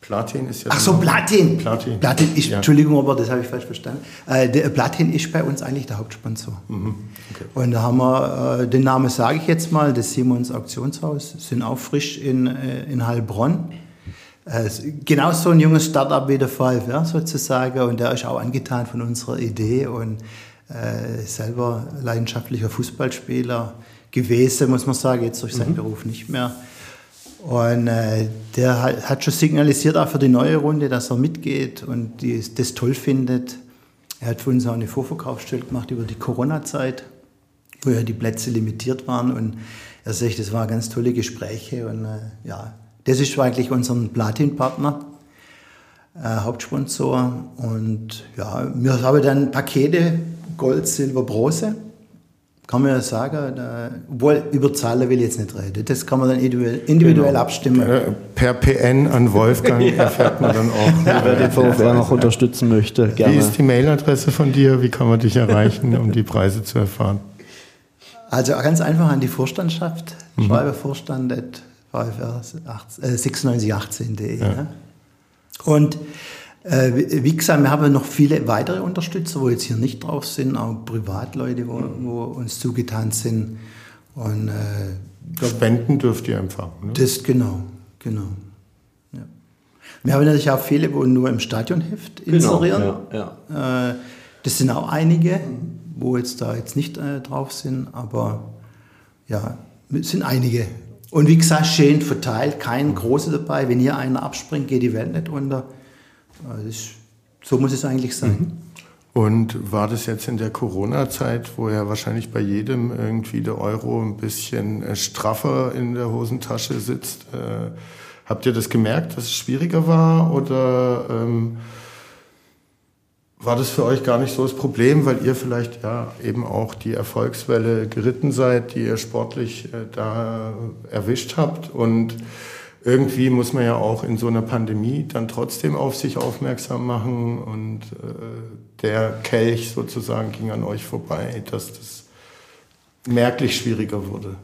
Platin ist ja. Ach so, Platin. Platin. Platin ist, ja. Entschuldigung, aber das habe ich falsch verstanden. Äh, der Platin ist bei uns eigentlich der Hauptsponsor. Mhm. Okay. Und da haben wir, äh, den Namen sage ich jetzt mal, das Simons Auktionshaus, sind auch frisch in, äh, in Heilbronn. Äh, genau so ein junges Startup wie der VfR sozusagen und der ist auch angetan von unserer Idee und äh, selber leidenschaftlicher Fußballspieler gewesen, muss man sagen, jetzt durch seinen mhm. Beruf nicht mehr. Und äh, der hat, hat, schon signalisiert auch für die neue Runde, dass er mitgeht und die, das toll findet. Er hat für uns auch eine Vorverkaufsstelle gemacht über die Corona-Zeit, wo ja die Plätze limitiert waren und er sagt, das waren ganz tolle Gespräche und äh, ja, das ist eigentlich unser Platin-Partner, äh, Hauptsponsor. Und ja, wir haben dann Pakete Gold, Silber, Bronze. kann man ja sagen, da, obwohl über Zahlen will ich jetzt nicht reden. Das kann man dann individuell, individuell genau. abstimmen. Per, per, PN an Wolfgang ja. erfährt man dann auch. Wer den VfR noch unterstützen möchte, gerne. Wie ist die Mailadresse von dir? Wie kann man dich erreichen, um die Preise zu erfahren? Also ganz einfach an die Vorstandschaft. Mhm. Schreibe Vorstand at VfR 9618.de. Ja. Ne? Und äh, wie gesagt, wir haben noch viele weitere Unterstützer, wo jetzt hier nicht drauf sind, auch Privatleute, wo, wo uns zugetan sind. Und, äh, Spenden dürft ihr empfangen. Ne? Das genau, genau. Ja. Wir haben natürlich auch viele, wo nur im Stadionheft genau, inserieren. Genau, ja, ja. Äh, das sind auch einige, wo jetzt da jetzt nicht äh, drauf sind, aber ja, es sind einige. Und wie gesagt, schön verteilt, kein großer dabei. Wenn hier einer abspringt, geht die Welt nicht unter. Ist, so muss es eigentlich sein. Mhm. Und war das jetzt in der Corona-Zeit, wo ja wahrscheinlich bei jedem irgendwie der Euro ein bisschen äh, straffer in der Hosentasche sitzt, äh, habt ihr das gemerkt, dass es schwieriger war oder ähm, war das für euch gar nicht so das Problem, weil ihr vielleicht ja eben auch die Erfolgswelle geritten seid, die ihr sportlich äh, da erwischt habt und irgendwie muss man ja auch in so einer Pandemie dann trotzdem auf sich aufmerksam machen und äh, der Kelch sozusagen ging an euch vorbei, dass das merklich schwieriger wurde.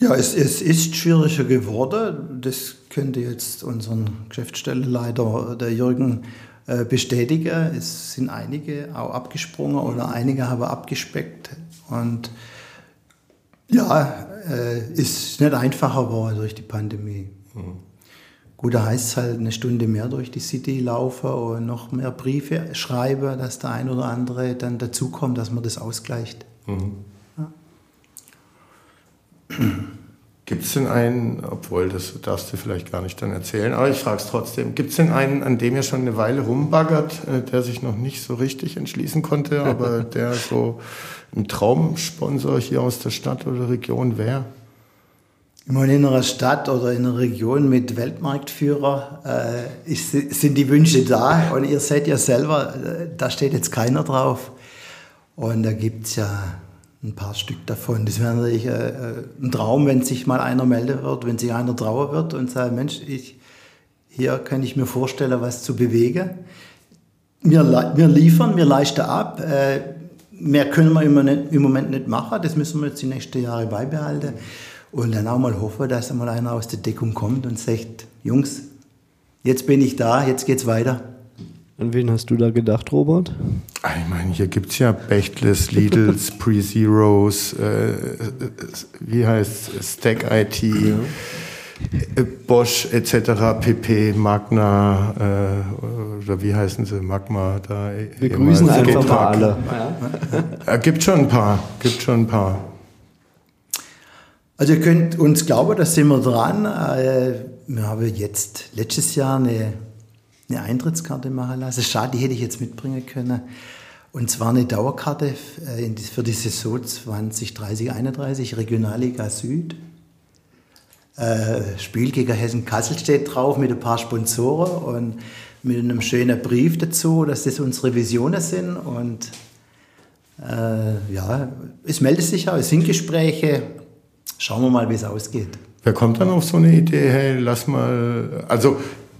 Ja, es, es ist schwieriger geworden. Das könnte jetzt unseren Geschäftsstellenleiter, der Jürgen, äh, bestätigen. Es sind einige auch abgesprungen oder einige haben abgespeckt. Und ja, äh, ist nicht einfacher geworden durch die Pandemie. Mhm. Gut, da heißt es halt eine Stunde mehr durch die City laufen und noch mehr Briefe schreiben, dass der ein oder andere dann dazukommt, dass man das ausgleicht. Mhm. Ja. Gibt es denn einen, obwohl das darfst du vielleicht gar nicht dann erzählen, aber ich frage es trotzdem, gibt es denn einen, an dem ihr schon eine Weile rumbaggert, äh, der sich noch nicht so richtig entschließen konnte, aber der so ein Traumsponsor hier aus der Stadt oder Region wäre? In einer Stadt oder in einer Region mit Weltmarktführer äh, ist, sind die Wünsche da und ihr seht ja selber, äh, da steht jetzt keiner drauf. Und da gibt es ja ein paar Stück davon. Das wäre natürlich äh, äh, ein Traum, wenn sich mal einer melden wird, wenn sich einer trauer wird und sagt, Mensch, ich, hier kann ich mir vorstellen, was zu bewegen. Wir, wir liefern, wir leisten ab. Äh, mehr können wir im Moment nicht machen, das müssen wir jetzt die nächsten Jahre beibehalten. Und dann auch mal hoffen, dass einmal einer aus der Deckung kommt und sagt, Jungs, jetzt bin ich da, jetzt geht's weiter. An wen hast du da gedacht, Robert? Ah, ich meine, hier gibt es ja Bechtless, Lidls, Pre-Zeros, äh, wie heißt Stack IT, ja. Äh, Bosch etc., PP, Magna, äh, oder wie heißen sie, Magma da. Wir grüßen einfach mal alle. Ja. Äh, gibt schon ein paar, gibt schon ein paar. Also ihr könnt uns glauben, da sind wir dran. Äh, wir haben jetzt letztes Jahr eine, eine Eintrittskarte machen lassen. Schade, die hätte ich jetzt mitbringen können. Und zwar eine Dauerkarte äh, für die Saison 2030, 31, Regionalliga Süd. Äh, Spiel gegen Hessen-Kassel steht drauf mit ein paar Sponsoren und mit einem schönen Brief dazu, dass das unsere Visionen sind. Und äh, ja, es meldet sich auch, es sind Gespräche. Schauen wir mal, wie es ausgeht. Wer kommt dann auf so eine Idee, hey, lass mal, also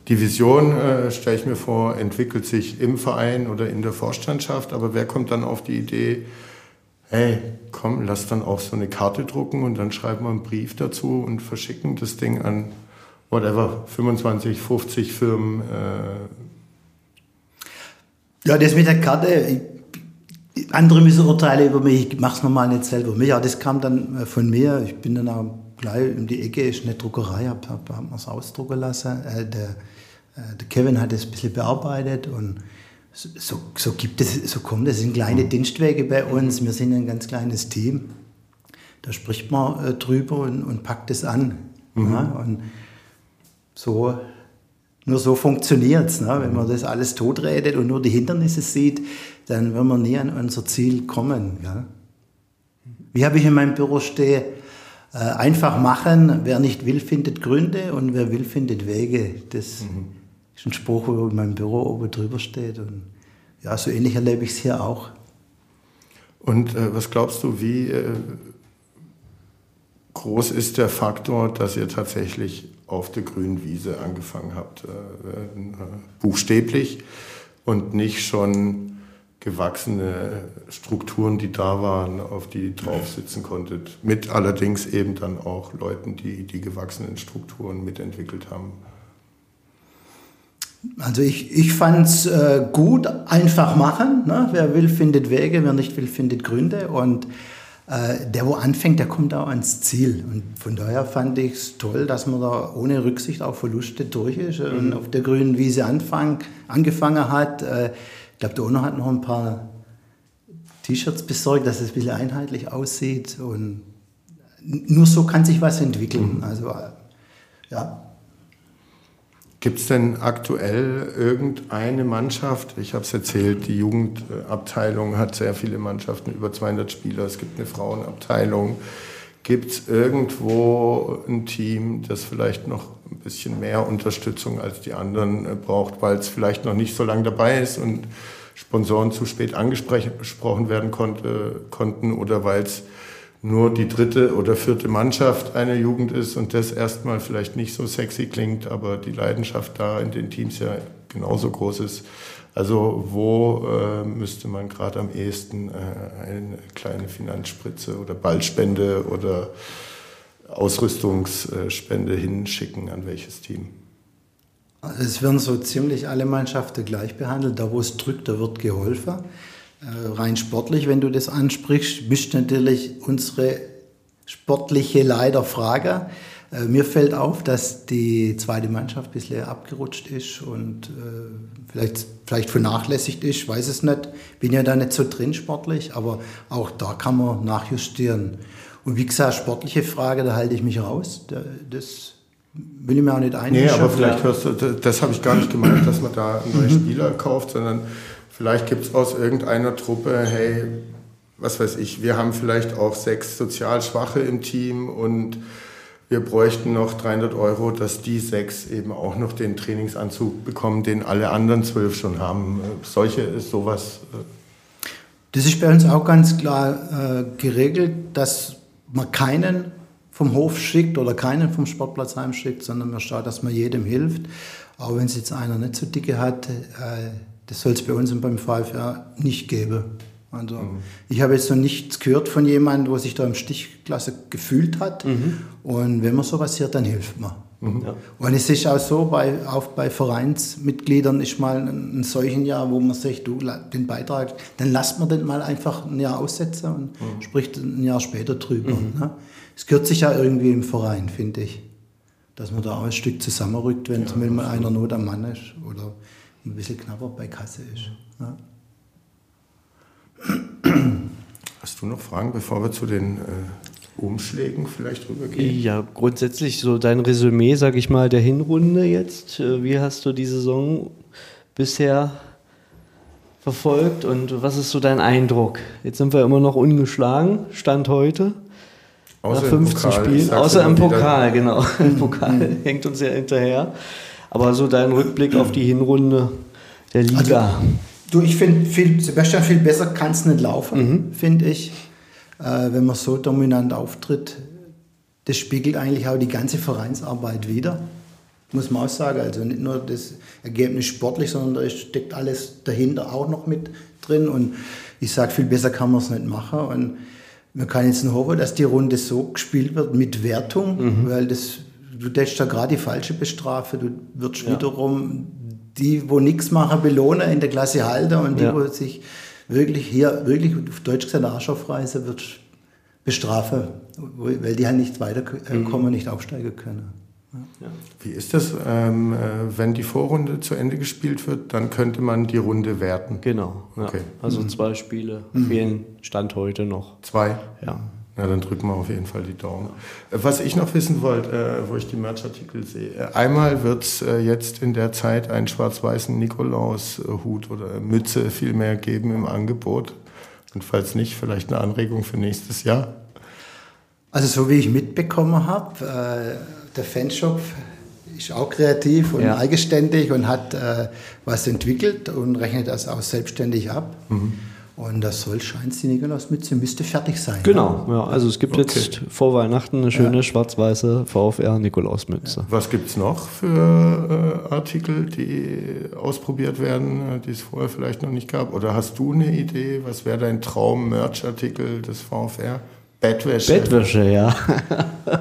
die Vision, äh, stelle ich mir vor, entwickelt sich im Verein oder in der Vorstandschaft, aber wer kommt dann auf die Idee, hey, komm, lass dann auch so eine Karte drucken und dann schreiben wir einen Brief dazu und verschicken das Ding an whatever, 25, 50 Firmen. Äh. Ja, das mit der Karte, andere müssen urteilen über mich, ich mache es normal nicht selber. Ja, das kam dann äh, von mir. Ich bin dann auch gleich um die Ecke, ist eine Druckerei, hab, hab mir es ausdrucken lassen. Äh, der, der, Kevin hat es ein bisschen bearbeitet und so, so, gibt es, so kommt es. Es sind kleine Dienstwege bei uns. Wir sind ein ganz kleines Team. Da spricht man äh, drüber und, und, packt es an. Mhm. Ja, und so nur so funktioniert es. Ne? Wenn man das alles totredet und nur die Hindernisse sieht, dann wird man nie an unser Ziel kommen. Ja? Wie habe ich in meinem Büro stehen? Äh, einfach machen, wer nicht will, findet Gründe und wer will, findet Wege. Das mhm. Ist ein Spruch, wo in meinem Büro oben drüber steht. Und ja, so ähnlich erlebe ich es hier auch. Und äh, was glaubst du, wie äh, groß ist der Faktor, dass ihr tatsächlich auf der grünen Wiese angefangen habt, äh, äh buchstäblich und nicht schon gewachsene Strukturen, die da waren, auf die ihr drauf sitzen konntet. Mit allerdings eben dann auch Leuten, die die gewachsenen Strukturen mitentwickelt haben. Also ich, ich fand es äh, gut, einfach machen. Ne? Wer will, findet Wege, wer nicht will, findet Gründe. Und äh, der, wo anfängt, der kommt auch ans Ziel. Und von daher fand ich es toll, dass man da ohne Rücksicht auf Verluste durch ist mhm. und auf der grünen Wiese anfang, angefangen hat. Äh, ich glaube, der Ono hat noch ein paar T-Shirts besorgt, dass es ein bisschen einheitlich aussieht. Und nur so kann sich was entwickeln. Mhm. Also, ja. Gibt es denn aktuell irgendeine Mannschaft? Ich habe es erzählt, die Jugendabteilung hat sehr viele Mannschaften, über 200 Spieler. Es gibt eine Frauenabteilung. Gibt es irgendwo ein Team, das vielleicht noch ein bisschen mehr Unterstützung als die anderen äh, braucht, weil es vielleicht noch nicht so lange dabei ist und Sponsoren zu spät angesprochen werden konnte, konnten oder weil es nur die dritte oder vierte Mannschaft einer Jugend ist und das erstmal vielleicht nicht so sexy klingt, aber die Leidenschaft da in den Teams ja genauso groß ist. Also wo äh, müsste man gerade am ehesten äh, eine kleine Finanzspritze oder Ballspende oder Ausrüstungsspende hinschicken an welches Team? Also es werden so ziemlich alle Mannschaften gleich behandelt. Da wo es drückt, da wird geholfen. Äh, rein sportlich, wenn du das ansprichst, bist natürlich unsere sportliche Leiterfrage. Äh, mir fällt auf, dass die zweite Mannschaft ein bisschen abgerutscht ist und äh, vielleicht, vielleicht vernachlässigt ist, weiß es nicht. Bin ja da nicht so drin sportlich, aber auch da kann man nachjustieren. Und wie gesagt, sportliche Frage, da halte ich mich raus. Das will ich mir auch nicht einmischen. Nee, aber vielleicht hörst du, das habe ich gar nicht gemeint, dass man da neue. Spieler kauft, sondern vielleicht gibt es aus irgendeiner Truppe, hey, was weiß ich, wir haben vielleicht auch sechs sozial Schwache im Team und wir bräuchten noch 300 Euro, dass die sechs eben auch noch den Trainingsanzug bekommen, den alle anderen zwölf schon haben. Solche ist sowas. Äh, das ist bei uns auch ganz klar äh, geregelt, dass man keinen vom Hof schickt oder keinen vom Sportplatz heimschickt, sondern man schaut, dass man jedem hilft. Auch wenn es jetzt einer nicht so dicke hat, äh, das soll es bei uns beim VfR nicht geben. Also mhm. ich habe jetzt noch nichts gehört von jemandem, wo sich da im Stichklasse gefühlt hat. Mhm. Und wenn man sowas hört, dann hilft man. Mhm. Ja. Und es ist auch so, bei, auch bei Vereinsmitgliedern ist mal ein, ein solchen Jahr, wo man sagt, du, den Beitrag, dann lasst man den mal einfach ein Jahr aussetzen und mhm. spricht ein Jahr später drüber. Mhm. Ne? Es gehört sich ja irgendwie im Verein, finde ich. Dass man da auch ein Stück zusammenrückt, wenn ja, mal einer Not am Mann ist oder ein bisschen knapper bei Kasse ist. Ja. Hast du noch Fragen, bevor wir zu den äh, Umschlägen vielleicht rübergehen? Ja, grundsätzlich so dein Resümee, sag ich mal, der Hinrunde jetzt. Äh, wie hast du die Saison bisher verfolgt und was ist so dein Eindruck? Jetzt sind wir immer noch ungeschlagen, Stand heute. Außer nach 15 Spielen, außer im Pokal, genau. Im Pokal hängt uns ja hinterher. Aber so dein Rückblick auf die Hinrunde der Liga. Also, Du, ich finde, Sebastian, viel besser kann es nicht laufen, mhm. finde ich. Äh, wenn man so dominant auftritt, das spiegelt eigentlich auch die ganze Vereinsarbeit wieder. Muss man auch sagen. Also nicht nur das Ergebnis sportlich, sondern da steckt alles dahinter auch noch mit drin. Und ich sage, viel besser kann man es nicht machen. Und man kann jetzt nur hoffen, dass die Runde so gespielt wird mit Wertung, mhm. weil das, du tätst da gerade die falsche Bestrafe, du wirst ja. wiederum die, wo nichts machen, belohnen in der Klasse halten und die, ja. wo sich wirklich hier, wirklich auf Deutsch gesagt, Arsch aufreißen, wird bestrafen, weil die halt nicht weiterkommen, mhm. nicht aufsteigen können. Ja. Wie ist das, ähm, äh, wenn die Vorrunde zu Ende gespielt wird, dann könnte man die Runde werten? Genau. Ja. Okay. Also mhm. zwei Spiele mhm. fehlen Stand heute noch. Zwei? Ja. Ja, dann drücken wir auf jeden Fall die Daumen. Was ich noch wissen wollte, äh, wo ich die Merchartikel sehe. Äh, einmal wird es äh, jetzt in der Zeit einen schwarz-weißen Nikolaus-Hut oder Mütze vielmehr geben im Angebot. Und falls nicht, vielleicht eine Anregung für nächstes Jahr? Also so wie ich mitbekommen habe, äh, der Fanshop ist auch kreativ und ja. eigenständig und hat äh, was entwickelt und rechnet das auch selbstständig ab. Mhm. Und das soll, scheint die Nikolausmütze, müsste fertig sein. Genau, ja. Also es gibt Okay. jetzt vor Weihnachten eine schöne schwarz-weiße VfR-Nikolausmütze. Was gibt's noch für äh, Artikel, die ausprobiert werden, äh, die es vorher vielleicht noch nicht gab? Oder hast du eine Idee? Was wäre dein Traum-Merch-Artikel des VfR? Bettwäsche, Bettwäsche, ja.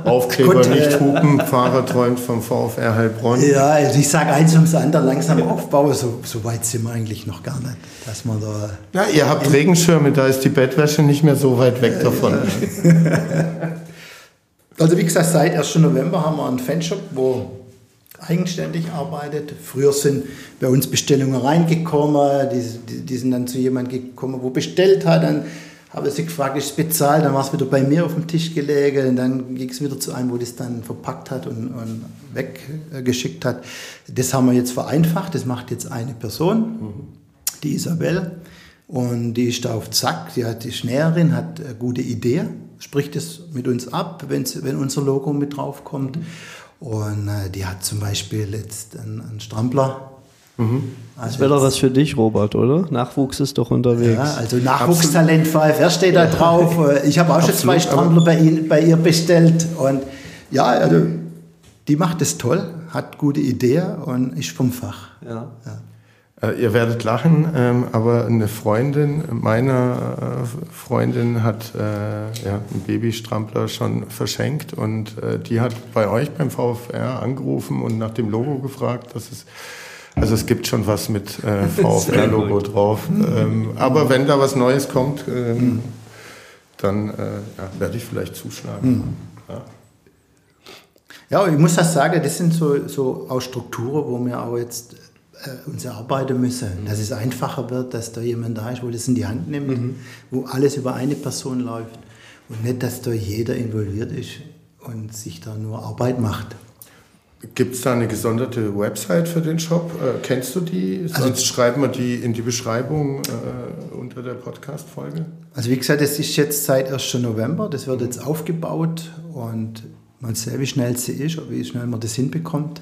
Aufkleber Gut, äh, nicht hupen, Fahrer träumt vom VfR Heilbronn. Ja, also ich sage eins ums andere, langsam aufbauen, so, so weit sind wir eigentlich noch gar nicht. Dass man da Ja, ihr habt Regenschirme, da ist die Bettwäsche nicht mehr so weit weg davon. Also wie gesagt, seit 1. November haben wir einen Fanshop, wo eigenständig arbeitet. Früher sind bei uns Bestellungen reingekommen, die, die, die sind dann zu jemandem gekommen, wo bestellt hat, dann habe sie gefragt, ist es bezahlt, dann war es wieder bei mir auf dem Tisch gelegen, und dann ging es wieder zu einem, wo das dann verpackt hat und, und weggeschickt hat. Das haben wir jetzt vereinfacht, das macht jetzt eine Person, die Isabel. Und die ist da auf Zack, die hat die Schnäherin, hat eine gute Idee, spricht es mit uns ab, wenn's, wenn unser Logo mit draufkommt. Und äh, die hat zum Beispiel jetzt einen, einen Strampler. Das Also wäre doch was für dich, Robert, oder? Nachwuchs ist doch unterwegs. ja, also Nachwuchstalent VfR steht da drauf. Ich habe auch schon zwei Absolut, Strampler bei, ihnen, bei ihr bestellt. Und ja, also die macht es toll, hat gute Idee und ist vom Fach. Ja. Äh, Ihr werdet lachen, ähm, aber eine Freundin meiner äh, Freundin hat äh, ja, einen Babystrampler schon verschenkt und die hat bei euch beim VfR angerufen und nach dem Logo gefragt, dass es also es gibt schon was mit äh, VfR-Logo drauf. Ähm, aber wenn da was Neues kommt, ähm, dann äh, ja, werde ich vielleicht zuschlagen. Ja. Ja, ich muss das sagen, das sind so, so auch Strukturen, wo wir auch jetzt äh, uns erarbeiten müssen. Dass es einfacher wird, dass da jemand da ist, wo das in die Hand nimmt, wo alles über eine Person läuft und nicht, dass da jeder involviert ist und sich da nur Arbeit macht. Gibt es da eine gesonderte Website für den Shop? Äh, kennst du die? Sonst schreiben wir die in die Beschreibung äh, unter der Podcast-Folge. Also wie gesagt, das ist jetzt seit 1. November, das wird jetzt aufgebaut und mal sehen, wie schnell sie ist, oder wie schnell man das hinbekommt.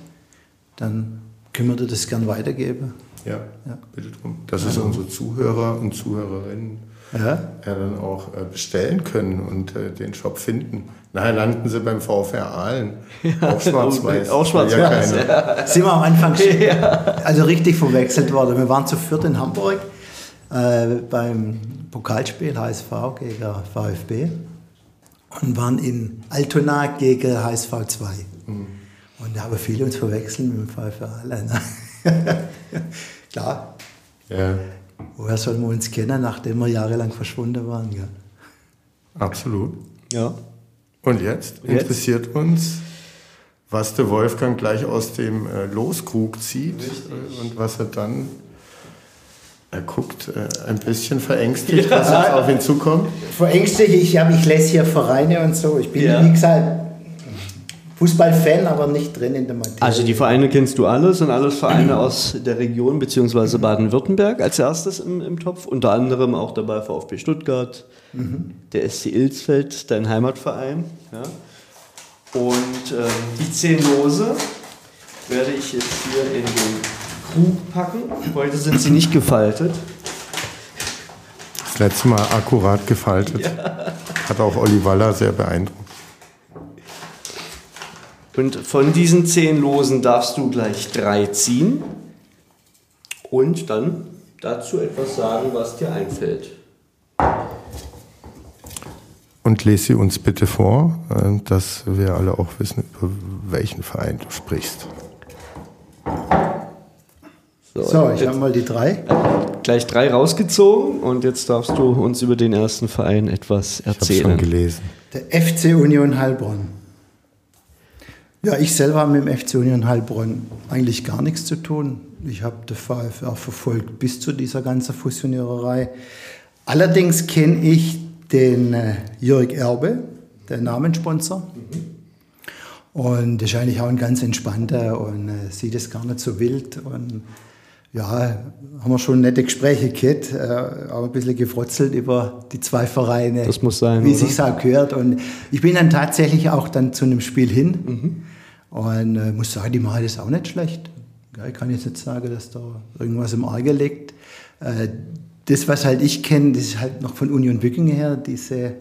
Dann können wir dir das gern weitergeben. Ja, Ja. bitte drum. Dass es unsere Zuhörer und Zuhörerinnen Ja. ja, dann auch äh, bestellen können und äh, den Shop finden. Nachher landen sie beim VfR Aalen. auch schwarz-weiß. auch schwarz-weiß, Ja, keiner. Sind wir am Anfang schon, also richtig verwechselt worden. Wir waren zu viert in Hamburg äh, beim Pokalspiel HSV gegen VfB und waren in Altona gegen HSV 2. Und da haben viele uns verwechselt mit dem VfR Aalen. Klar, Ja, woher sollen wir uns kennen, nachdem wir jahrelang verschwunden waren? Gell? absolut. Ja. Und jetzt, Jetzt? interessiert uns, was der Wolfgang gleich aus dem äh, Loskrug zieht äh, und was er dann. Er guckt äh, ein bisschen verängstigt, was jetzt auf ihn zukommt. Verängstigt, ich, hab, ich lese hier Vereine und so. Ich bin, Ja. wie gesagt, Fußballfan, aber nicht drin in der Materie. Also die Vereine kennst du alle, sind alles Vereine aus der Region bzw. Baden-Württemberg als erstes im, im Topf. Unter anderem auch dabei VfB Stuttgart, der SC Ilsfeld, dein Heimatverein. Ja. Und ähm, die zehn Lose werde ich jetzt hier in den Krug packen. Heute sind sie nicht gefaltet. Das letzte Mal akkurat gefaltet. Hat auch Olli Waller sehr beeindruckt. Und von diesen zehn Losen darfst du gleich drei ziehen und dann dazu etwas sagen, was dir einfällt. Und lese sie uns bitte vor, äh, dass wir alle auch wissen, über welchen Verein du sprichst. so, ich jetzt habe mal die drei. gleich drei rausgezogen und jetzt darfst du uns über den ersten Verein etwas Ich habe schon erzählen. gelesen. Der FC Union Heilbronn. Ja, ich selber habe mit dem FC Union Heilbronn eigentlich gar nichts zu tun. Ich habe den VfR verfolgt bis zu dieser ganzen Fusioniererei. Allerdings kenne ich den äh, Jörg Erbe, der Namenssponsor. Und das ist eigentlich auch ein ganz entspannter und äh, sieht es gar nicht so wild. Und ja, haben wir schon nette Gespräche gehabt, äh, auch ein bisschen gefrotzelt über die zwei Vereine. Das muss sein, Wie sich auch gehört. Und ich bin dann tatsächlich auch dann zu einem Spiel hin und äh, muss sagen, die machen das auch nicht schlecht. Ich kann jetzt nicht sagen, dass da irgendwas im Arge liegt. Äh, das, was halt ich kenne, das ist halt noch von Union Bückingen her, diese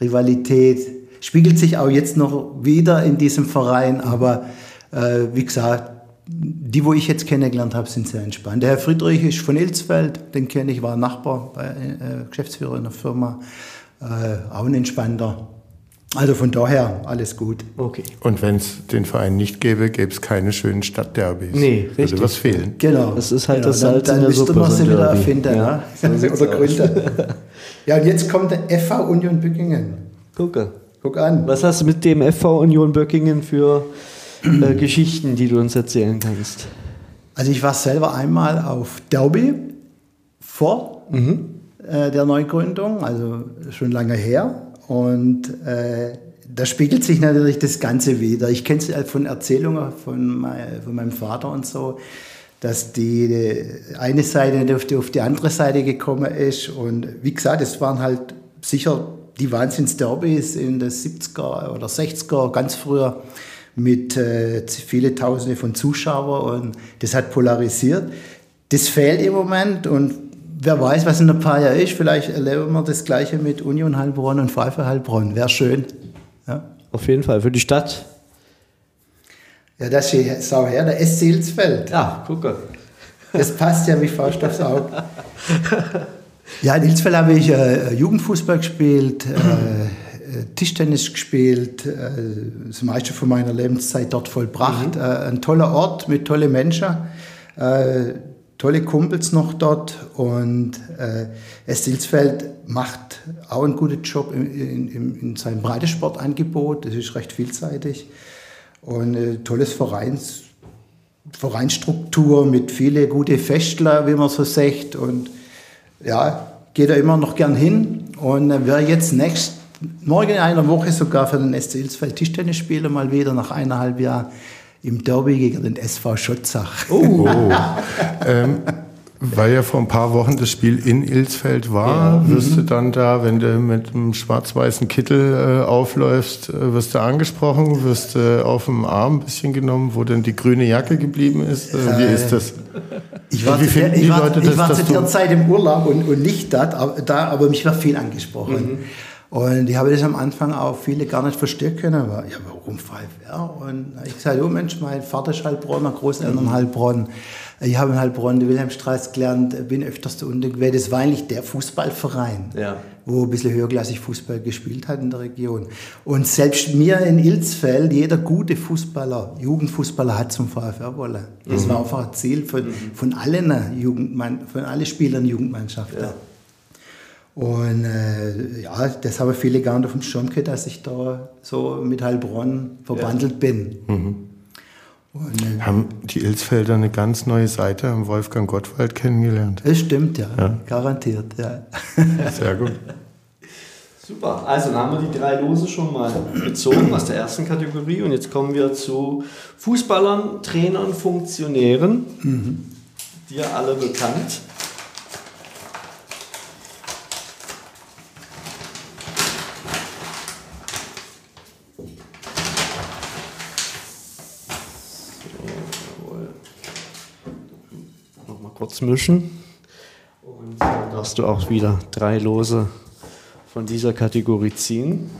Rivalität. Spiegelt sich auch jetzt noch wieder in diesem Verein, aber äh, wie gesagt, die, wo ich jetzt kennengelernt habe, sind sehr entspannt. Der Herr Friedrich ist von Ilsfeld, den kenne ich, war Nachbar, bei, äh, Geschäftsführer in der Firma, äh, auch ein entspannter. Also von daher alles gut. Okay. Und wenn es den Verein nicht gäbe, gäbe es keine schönen Stadtderbys. Nee, richtig. Würde was fehlen. Genau. Das ist halt das Salz dann, in der dann Suppe. Dann ein wieder Derby. erfinden, Ja, ne? oder aus. gründen. ja, und jetzt kommt der FV Union Bückingen. Gucke. Guck an. Was hast du mit dem FV Union Böckingen für äh, Geschichten, die du uns erzählen kannst? Also ich war selber einmal auf Derby vor äh, der Neugründung, also schon lange her. Und äh, da spiegelt sich natürlich das Ganze wieder. Ich kenne es von Erzählungen von, mei- von meinem Vater und so, dass die äh, eine Seite auf die, auf die andere Seite gekommen ist. Und wie gesagt, es waren halt sicher die Wahnsinns-Derbys in den 70er oder 60er, ganz früher mit äh, viele Tausende von Zuschauern und das hat polarisiert. Das fehlt im Moment und wer weiß, was in ein paar Jahren ist. Vielleicht erleben wir das Gleiche mit Union Heilbronn und Pfeiffer Heilbronn. Wäre schön. Ja, Auf jeden Fall. Für die Stadt. ja das ist sau her, der SC Ilsfeld. Ja, gucke. Das passt ja wie Faust aufs Auge. Ja, in Ilsfeld habe ich äh, Jugendfußball gespielt, äh, äh, Tischtennis gespielt, äh, das meiste von meiner Lebenszeit dort vollbracht. Äh, ein toller Ort mit tollen Menschen, äh, tolle Kumpels noch dort und äh, S. Ilsfeld macht auch einen guten Job in, in, in, in seinem Breitensportangebot. Das ist recht vielseitig und äh, tolles Vereins, Vereinsstruktur mit viele gute Festler, wie man so sagt. Und ja, geht da immer noch gern hin. Und äh, wer jetzt nächst, morgen in einer Woche sogar für den SC Ilsfeld Tischtennis spielen, mal wieder nach eineinhalb Jahren im Derby gegen den SV Schotzach. Oh. ähm, weil ja vor ein paar Wochen das Spiel in Ilsfeld war, wirst du dann da, wenn du mit einem schwarz-weißen Kittel äh, aufläufst, äh, wirst du angesprochen, wirst du auf dem Arm ein bisschen genommen, wo denn die grüne Jacke geblieben ist. Äh, wie ist das? Ich war, zu der, ich war, Leute ich war zu der Zeit im Urlaub und, und nicht aber, da, aber mich war viel angesprochen. Und ich habe das am Anfang auch viele gar nicht verstehen können. Aber, ja, warum VfR? Und ich gesagt, oh Mensch, mein Vater ist Heilbronner, Großeltern Heilbronn. Ich habe in Heilbronn die Wilhelmstraße gelernt, bin öfters da unten gewesen. Das war eigentlich der Fußballverein, Ja. wo ein bisschen höherklassig Fußball gespielt hat in der Region. Und selbst mir in Ilsfeld, jeder gute Fußballer, Jugendfußballer hat zum VfR wollen. Das war einfach ein Ziel von, von allen Jugendmann, von allen Spielern Jugendmannschaften. Und äh, ja, das haben viele gar nicht auf dem Schirm gehabt, dass ich da so mit Heilbronn verbandelt bin. Und, äh, Haben die Ilsfelder eine ganz neue Seite am Wolfgang Gottwald kennengelernt. das stimmt, ja. Garantiert, ja. Sehr gut. Super. Also dann haben wir die drei Lose schon mal gezogen aus der ersten Kategorie und jetzt kommen wir zu Fußballern, Trainern, Funktionären. Dir alle bekannt. Kurz mischen. Und dann darfst du auch wieder drei Lose von dieser Kategorie ziehen.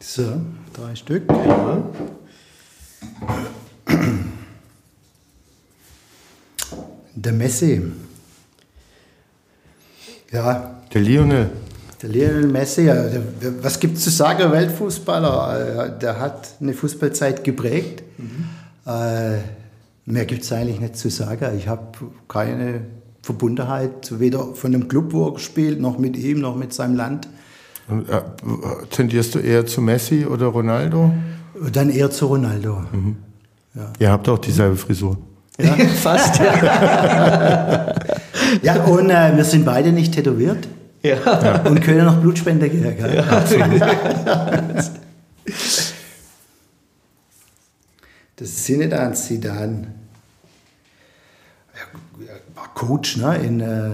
So, drei Stück. Ja. Der Messi. Ja, Der Lionel. Der Lionel Messi, ja, der, was gibt es zu sagen, Weltfußballer? Äh, Der hat eine Fußballzeit geprägt. Äh, mehr gibt es eigentlich nicht zu sagen. Ich habe keine Verbundenheit, weder von dem Club, wo er gespielt, noch mit ihm, noch mit seinem Land. Und, äh, Tendierst du eher zu Messi oder Ronaldo? Dann eher zu Ronaldo. Ihr habt auch dieselbe Frisur. Ja. Fast, ja. Ja, und äh, wir sind beide nicht tätowiert ja. und können noch Blutspender gehen. Gell? Das Zinedine Zidane. Er war Coach ne, in, äh,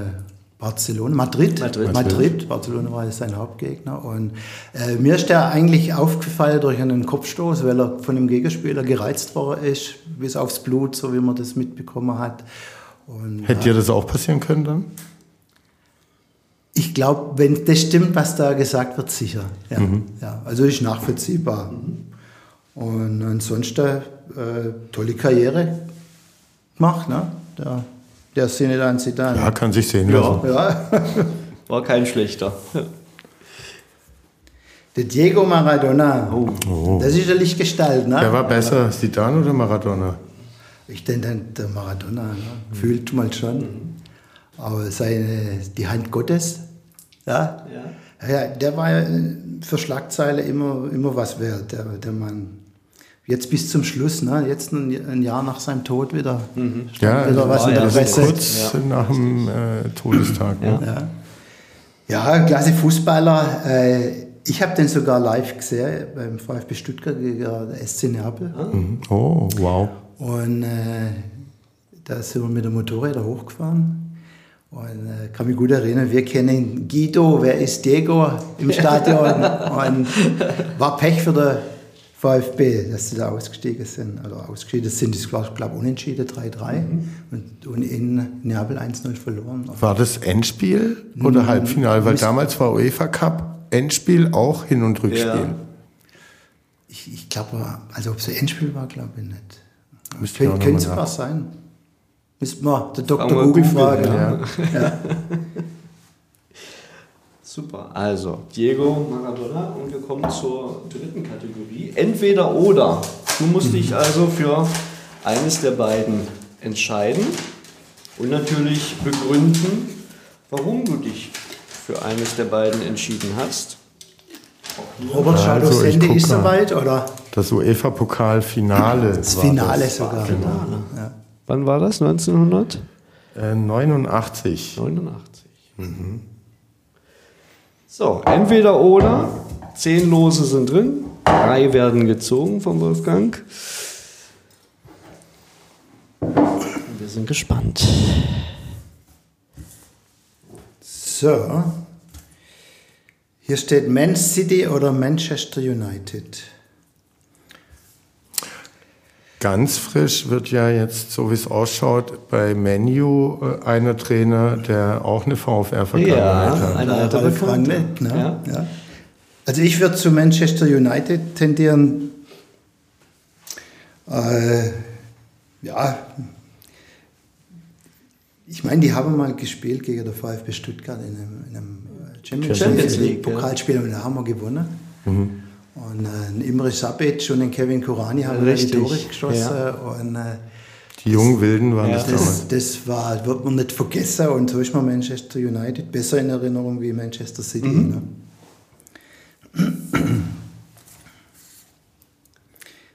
Barcelona, Madrid. Madrid. Madrid. Barcelona war sein Hauptgegner. Und äh, mir ist der eigentlich aufgefallen durch einen Kopfstoß, weil er von dem Gegenspieler gereizt worden ist, bis aufs Blut, so wie man das mitbekommen hat. Und, Hätte dir das auch passieren können dann? Ich glaube, wenn das stimmt, was da gesagt wird, sicher. Ja, ja also ist nachvollziehbar. Und ansonsten äh, tolle Karriere gemacht, ne? Der, der Zinedine Zidane. Ja, kann sich sehen lassen. Ja. War kein schlechter. Der Diego Maradona. Das ist eine Lichtgestalt, ne? Wer war besser, Zidane oder Maradona? Ich denke, der Maradona, ne? fühlt mal schon. Aber seine, die Hand Gottes, ja, ja. der war ja für Schlagzeile immer, immer was wert, der, der Mann. Jetzt bis zum Schluss, ne? jetzt ein, ein Jahr nach seinem Tod wieder, stand Ja, wieder was in ja der Presse. kurz nach dem äh, Todestag. Ne? Ja. Ja, klasse Fußballer. Äh, ich habe den sogar live gesehen beim VfB Stuttgart gegen der SC Neapel. Mhm. Oh, wow. Und äh, da sind wir mit dem Motorräder hochgefahren. Und äh, kann mich gut erinnern, wir kennen Guido, wer ist Diego im Stadion? und war Pech für den VfB, dass sie da ausgestiegen sind. Oder ausgeschieden sind, das war, glaube ich, unentschieden 3-3 und, und in Neapel 1-0 verloren. War das Endspiel oder Halbfinale? Weil damals war UEFA Cup Endspiel auch Hin- und Rückspiel. Ja. Ich, ich glaube, also ob es ein Endspiel war, glaube ich nicht. Müsste Könnte sogar sein. Müsste man der Fragen Dr. wir Google Google, fragen. ja. Ja. Super. Also, Diego Maradona und wir kommen zur dritten Kategorie. Entweder oder. Du musst dich also für eines der beiden entscheiden und natürlich begründen, warum du dich für eines der beiden entschieden hast. Robert Schaldos Also, guck ist soweit, oder? Das UEFA-Pokal-Finale. Das war Finale das. sogar. Genau. Ja. Wann war das? 1989? Äh, 89. So, entweder oder. Zehn Lose sind drin. Drei werden gezogen von Wolfgang. Wir sind gespannt. So. Hier steht Man City oder Manchester United. Ganz frisch wird ja jetzt, so wie es ausschaut, bei Menu äh, einer Trainer, der auch eine VfR-Vergangenheit hat. ein alter Ralf Bekannter. Rangnick, ne? Ja. Ja. Also ich würde zu Manchester United tendieren. Äh, ja, ich meine, die haben mal gespielt gegen der VfB Stuttgart in einem, in einem Champions, Champions League, League, ja. Und da haben wir gewonnen. Mhm. Und äh, Imre Sabic und ein Kevin Kurani haben die Richtig, Tore geschossen. ja. Und, äh, Die jungen Wilden waren Ja. das damals. das, das war, wird man nicht vergessen und so ist man Manchester United besser in Erinnerung wie Manchester City. Ne?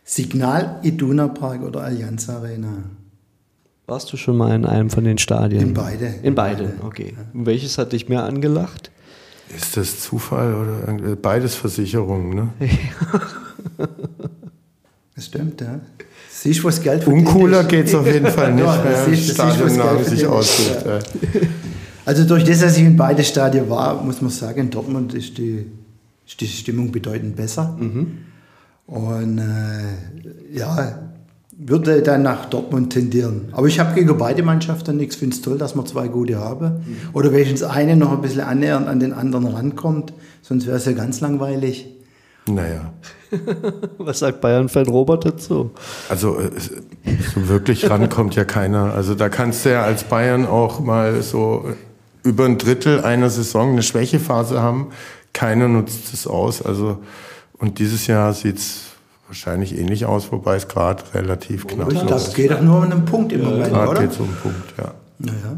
Signal Iduna Park oder Allianz Arena? Warst du schon mal in einem von den Stadien? In beide. In beide, okay. Und welches hat dich mehr angelacht? Ist das Zufall oder irgendwie- beides Versicherungen? Ne? Das stimmt, ja. Siehst du, was Geld verdient Uncooler geht es auf jeden Fall nicht, Ja, ist, was Stadionnamen Geld sich ist, äh. Also durch das, dass ich in beide Stadien war, muss man sagen, in Dortmund ist die, ist die Stimmung bedeutend besser. Und äh, ja, würde dann nach Dortmund tendieren. Aber ich habe gegen beide Mannschaften nichts. Finde es toll, dass wir zwei gute haben. Oder wenigstens eine noch ein bisschen annähernd an den anderen rankommt. Sonst wäre es ja ganz langweilig. Naja, Was sagt Bayern-Fan Robert dazu? also äh, so wirklich rankommt ja keiner. Also da kannst du ja als Bayern auch mal so über ein Drittel einer Saison eine Schwächephase haben. Keiner nutzt es aus. Also und dieses Jahr sieht es wahrscheinlich ähnlich aus, wobei es gerade relativ knapp Ich ist. es geht doch nur um einen Punkt im Moment, Gerade oder? geht es um einen Punkt, ja. Naja.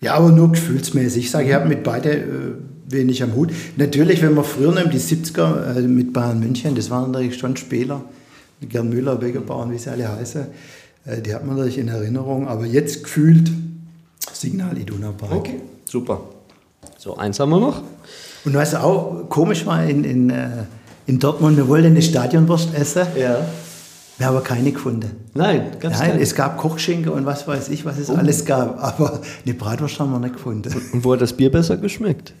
Ja, aber nur gefühlsmäßig. Ich sage, ich habe mit beide äh, wenig am Hut. Natürlich, wenn man früher nimmt, die 70er äh, mit Bayern München, das waren natürlich schon Spieler, Gern Müller, Begerbauern, wie sie alle heißen, äh, die hat man natürlich in Erinnerung. Aber jetzt gefühlt Signal Iduna Park. Okay, super. So, eins haben wir noch. Und was auch komisch war in, in, äh, in Dortmund, wir wollten eine Stadionwurst essen. Ja. Wir haben aber keine gefunden. Nein, ganz Nein, klein. es gab Kochschinken und was weiß ich, was es alles gab. Aber eine Bratwurst haben wir nicht gefunden. Und wo hat das Bier besser geschmeckt?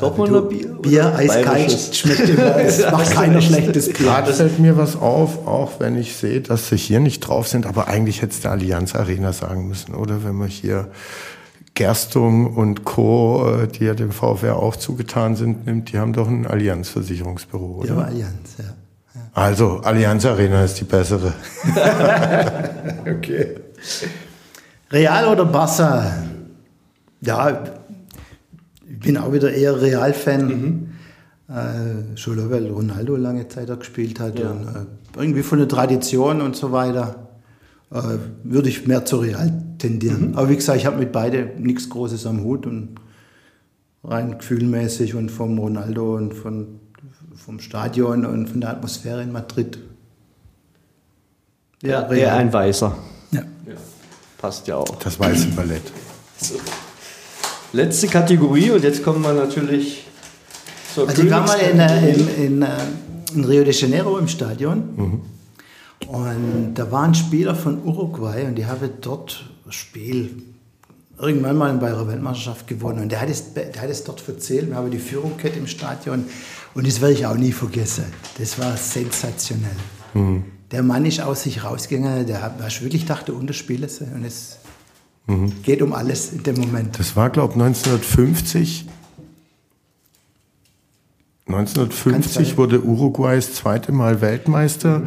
Dortmunder Du, Bier? Bier eiskalt schmeckt immer. Es macht keiner schlechtes Bier. Gerade fällt mir was auf, auch wenn ich sehe, dass sie hier nicht drauf sind, aber eigentlich hätte es der Allianz Arena sagen müssen, oder? Wenn man hier Gerstung und Co., äh, die ja dem VfR auch zugetan sind, nimmt, die haben doch ein Allianz-Versicherungsbüro, oder? Ja, Allianz, ja. Also, Allianz Arena ist die bessere. okay. Real oder Barca? Ja, ich bin auch wieder eher Real-Fan. Äh, schon weil Ronaldo lange Zeit da gespielt hat. Ja. Und, äh, irgendwie von der Tradition und so weiter äh, würde ich mehr zu Real tendieren. Aber wie gesagt, ich habe mit beide nichts Großes am Hut und rein gefühlmäßig und vom Ronaldo und von, vom Stadion und von der Atmosphäre in Madrid. Ja, eher ein Weißer. Ja. Passt ja auch. Das weiße Ballett. Letzte Kategorie und jetzt kommen wir natürlich zur Also ich war mal in, äh, in, in, äh, in Rio de Janeiro im Stadion und da war ein Spieler von Uruguay und die haben dort ein Spiel irgendwann mal bei ihrer Weltmeisterschaft gewonnen und der hat es, der hat es dort erzählt, wir haben die Führung gehabt im Stadion und das werde ich auch nie vergessen. Das war sensationell. Der Mann ist aus sich rausgegangen, der hat hast wirklich gedacht, der Unterspieler sie und es geht um alles in dem Moment. Das war, glaube ich, 1950. 1950 sein. wurde Uruguay das zweite Mal Weltmeister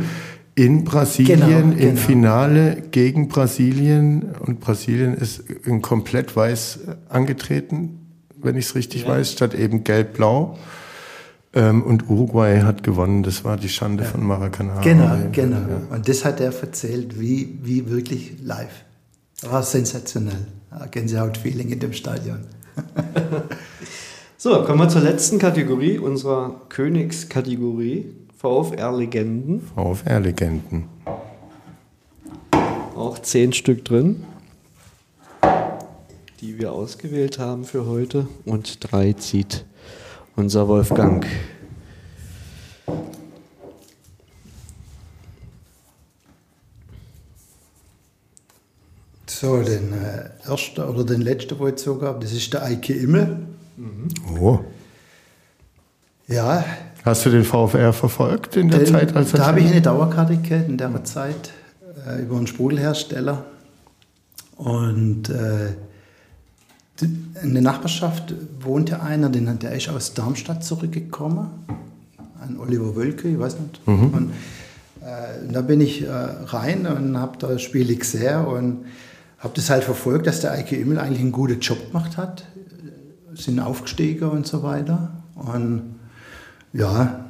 in Brasilien Genau, im genau. Finale gegen Brasilien. Und Brasilien ist in komplett weiß angetreten, wenn ich es richtig weiß, statt eben gelb-blau. Ähm, und Uruguay hat gewonnen. Das war die Schande von Maracanã. Genau, Ja. genau. Und das hat er erzählt, wie, wie wirklich live. War sensationell. Ja, Gänsehaut-Feeling in dem Stadion. So, kommen wir zur letzten Kategorie unserer Königskategorie. VfR-Legenden. VfR-Legenden. Auch zehn Stück drin, die wir ausgewählt haben für heute. Und drei zieht unser Wolfgang. So, den äh, ersten oder den letzten, wo ich gezogen habe, das ist der Eike Immel. Oh. Ja, Hast du den VfR verfolgt in der den, Zeit, als da habe ich eine Dauerkarte gehabt in der Zeit äh, über einen Sprudelhersteller. Und äh, in der Nachbarschaft wohnte einer, den, der ist aus Darmstadt zurückgekommen, ein Oliver Wölke, ich weiß nicht. Und äh, da bin ich äh, rein und habe da Spiele gesehen und habe das halt verfolgt, dass der Eike Immel eigentlich einen guten Job gemacht hat, sind aufgestiegen und so weiter. Und ja,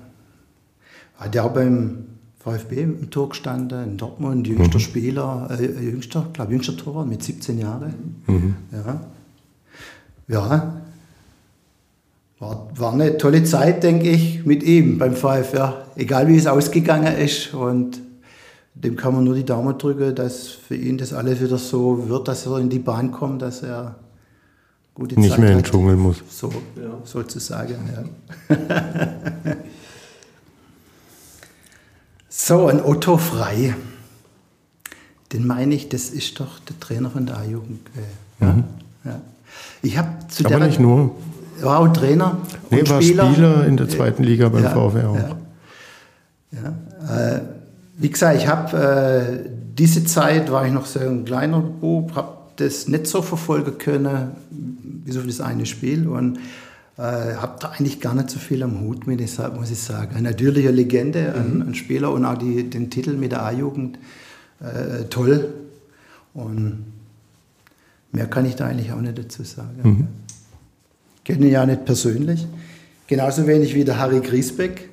hat ja auch beim VfB im Tor gestanden, in Dortmund, jüngster Spieler, äh, jüngster, glaube jüngster Torwart mit 17 Jahren. Ja. Ja. War, war eine tolle Zeit, denke ich, mit ihm beim VfR. Egal wie es ausgegangen ist. Und dem kann man nur die Daumen drücken, dass für ihn das alles wieder so wird, dass er in die Bahn kommt, dass er gute nicht Zeit mehr in den hat. Dschungel muss. So, sozusagen, ja. so, ein Otto Frei. Den meine ich, das ist doch der Trainer von der A-Jugend. äh, Ja? Ja. Ich habe zu Mhm. Aber der nicht nur. war auch Trainer Nee, und war Spieler, in der zweiten Liga beim Ja, VfR auch. ja. Ja, äh, wie gesagt, ich habe äh, diese Zeit, war ich noch so ein kleiner Bub, habe das nicht so verfolgen können, bis auf das eine Spiel und äh, habe da eigentlich gar nicht so viel am Hut mit, deshalb muss ich sagen. Eine natürliche Legende, ein, ein Spieler und auch die, den Titel mit der A-Jugend, äh, toll. Und mehr kann ich da eigentlich auch nicht dazu sagen. Kenne ihn ja nicht persönlich. Genauso wenig wie der Harry Griesbeck.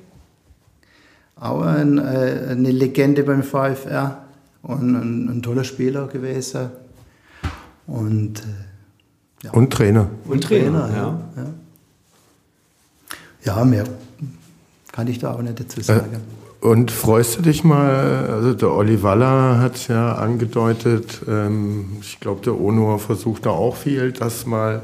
Auch ein, äh, eine Legende beim VfR und ein, ein toller Spieler gewesen. Und, äh, Und Trainer. Und Trainer, ja. ja. ja. Ja, mehr kann ich da auch nicht dazu sagen. Und freust du dich mal, also der Olli Waller hat es ja angedeutet, ähm, ich glaube der Onur versucht da auch viel, dass mal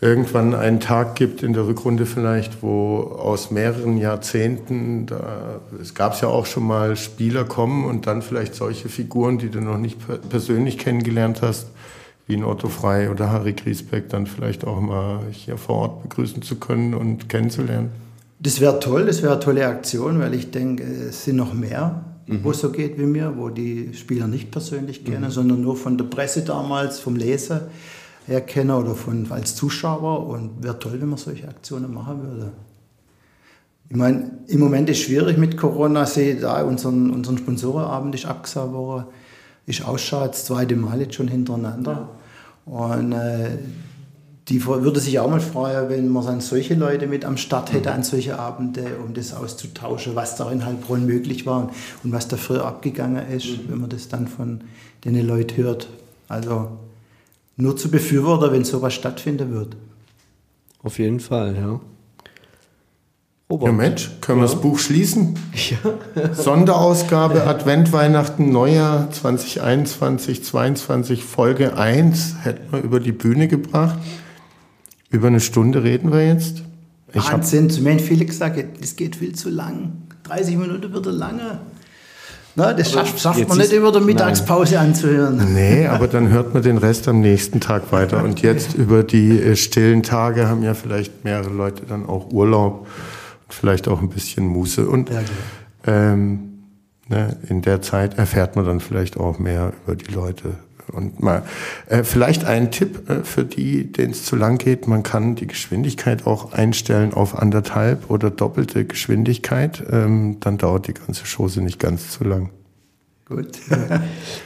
irgendwann einen Tag gibt in der Rückrunde vielleicht, wo aus mehreren Jahrzehnten, da, es gab es ja auch schon mal, Spieler kommen und dann vielleicht solche Figuren, die du noch nicht persönlich kennengelernt hast, wie ein Otto Frei oder Harry Griesbeck, dann vielleicht auch mal hier vor Ort begrüßen zu können und kennenzulernen. Das wäre toll, das wäre eine tolle Aktion, weil ich denke, es sind noch mehr, mhm. wo es so geht wie mir, wo die Spieler nicht persönlich kennen, mhm. sondern nur von der Presse damals, vom Leser her kennen oder von, als Zuschauer. Und wäre toll, wenn man solche Aktionen machen würde. Ich meine, im Moment ist es schwierig mit Corona. Sehe da, unseren, unseren Sponsorenabend ist abgesagt worden. Ist ausschaut, das zweite Mal jetzt schon hintereinander. Und äh, die würde sich auch mal freuen, wenn man dann solche Leute mit am Start hätte an solche Abende, um das auszutauschen, was da in Heilbronn möglich war und, was da früher abgegangen ist, mhm. wenn man das dann von den Leuten hört. Also nur zu befürworten, wenn sowas stattfinden wird. Auf jeden Fall, ja. Robert. Ja Mensch, können wir das Buch schließen? Ja. Sonderausgabe Advent, Weihnachten, Neujahr 2021, 22, Folge 1 hätten wir über die Bühne gebracht. Über eine Stunde reden wir jetzt. Ich Wahnsinn, zu mir haben viele gesagt, es geht viel zu lang. 30 Minuten wird lange. Na, das schafft, schafft man nicht über der Mittagspause nein. anzuhören. Nee, aber dann hört man den Rest am nächsten Tag weiter. Und jetzt über die äh, stillen Tage haben ja vielleicht mehrere Leute dann auch Urlaub vielleicht auch ein bisschen Muße. Und ja, ähm, ne, in der Zeit erfährt man dann vielleicht auch mehr über die Leute und mal äh, vielleicht ein Tipp äh, für die, denen es zu lang geht: Man kann die Geschwindigkeit auch einstellen auf anderthalb oder doppelte Geschwindigkeit. Ähm, dann dauert die ganze Chose nicht ganz zu lang. Gut.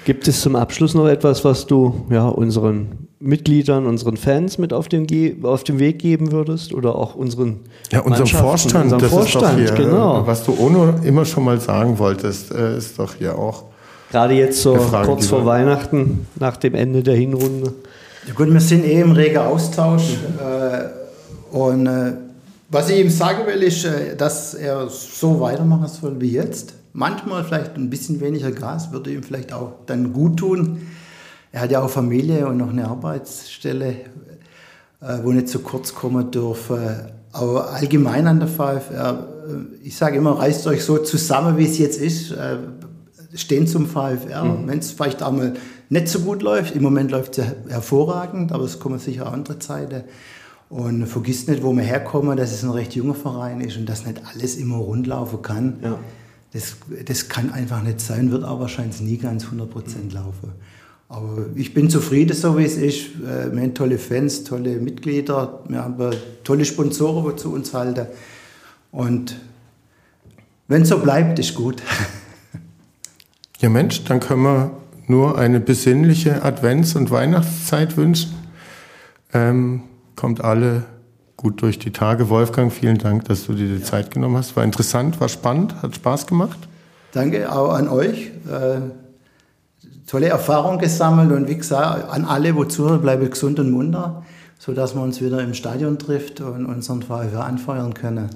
Gibt es zum Abschluss noch etwas, was du ja, unseren Mitgliedern, unseren Fans mit auf den, auf den Weg geben würdest? Oder auch unseren Ja, unserem Vorstand, unserem das Vorstand, ist doch hier, genau. Was du ohne immer schon mal sagen wolltest, äh, ist doch hier auch Gerade jetzt so Frage, kurz vor Weihnachten, nach dem Ende der Hinrunde. Ja gut, wir sind eh im regen Austausch. Äh, und äh, was ich ihm sagen will, ist, äh, dass er so weitermachen soll wie jetzt. Manchmal vielleicht ein bisschen weniger Gas würde ihm vielleicht auch dann gut tun. Er hat ja auch Familie und noch eine Arbeitsstelle, äh, wo nicht zu kurz kommen dürfe. Aber allgemein an der VfR, äh, ich sage immer, reißt euch so zusammen, wie es jetzt ist äh, stehen zum VfR. Mhm. Wenn es vielleicht einmal nicht so gut läuft, im Moment läuft es ja hervorragend, aber es kommen sicher auch andere Zeiten. Und vergisst nicht, wo wir herkommen, dass es ein recht junger Verein ist und dass nicht alles immer rundlaufen kann. Ja. Das, das kann einfach nicht sein, wird aber wahrscheinlich nie ganz 100% mhm. laufen. Aber ich bin zufrieden, so wie es ist. Äh, wir haben tolle Fans, tolle Mitglieder, wir haben tolle Sponsoren, die zu uns halten. Und wenn es so bleibt, ist gut. Ja Mensch, dann können wir nur eine besinnliche Advents- und Weihnachtszeit wünschen. Ähm, kommt alle gut durch die Tage. Wolfgang, vielen Dank, dass du dir die ja. Zeit genommen hast. War interessant, war spannend, hat Spaß gemacht. Danke auch an euch. Äh, tolle Erfahrung gesammelt und wie gesagt, an alle, wo zuhören, bleibe gesund und munter, sodass wir uns wieder im Stadion trifft und unseren VfR anfeuern können.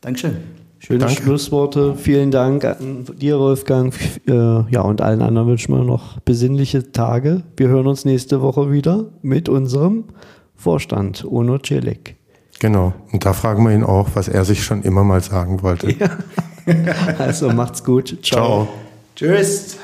Dankeschön. Schöne Danke. Schlussworte. Vielen Dank an dir, Wolfgang. Äh, ja, und allen anderen wünschen wir noch besinnliche Tage. Wir hören uns nächste Woche wieder mit unserem Vorstand, Ono Celik. Genau. Und da fragen wir ihn auch, was er sich schon immer mal sagen wollte. Ja. Also macht's gut. Ciao. Ciao. Tschüss.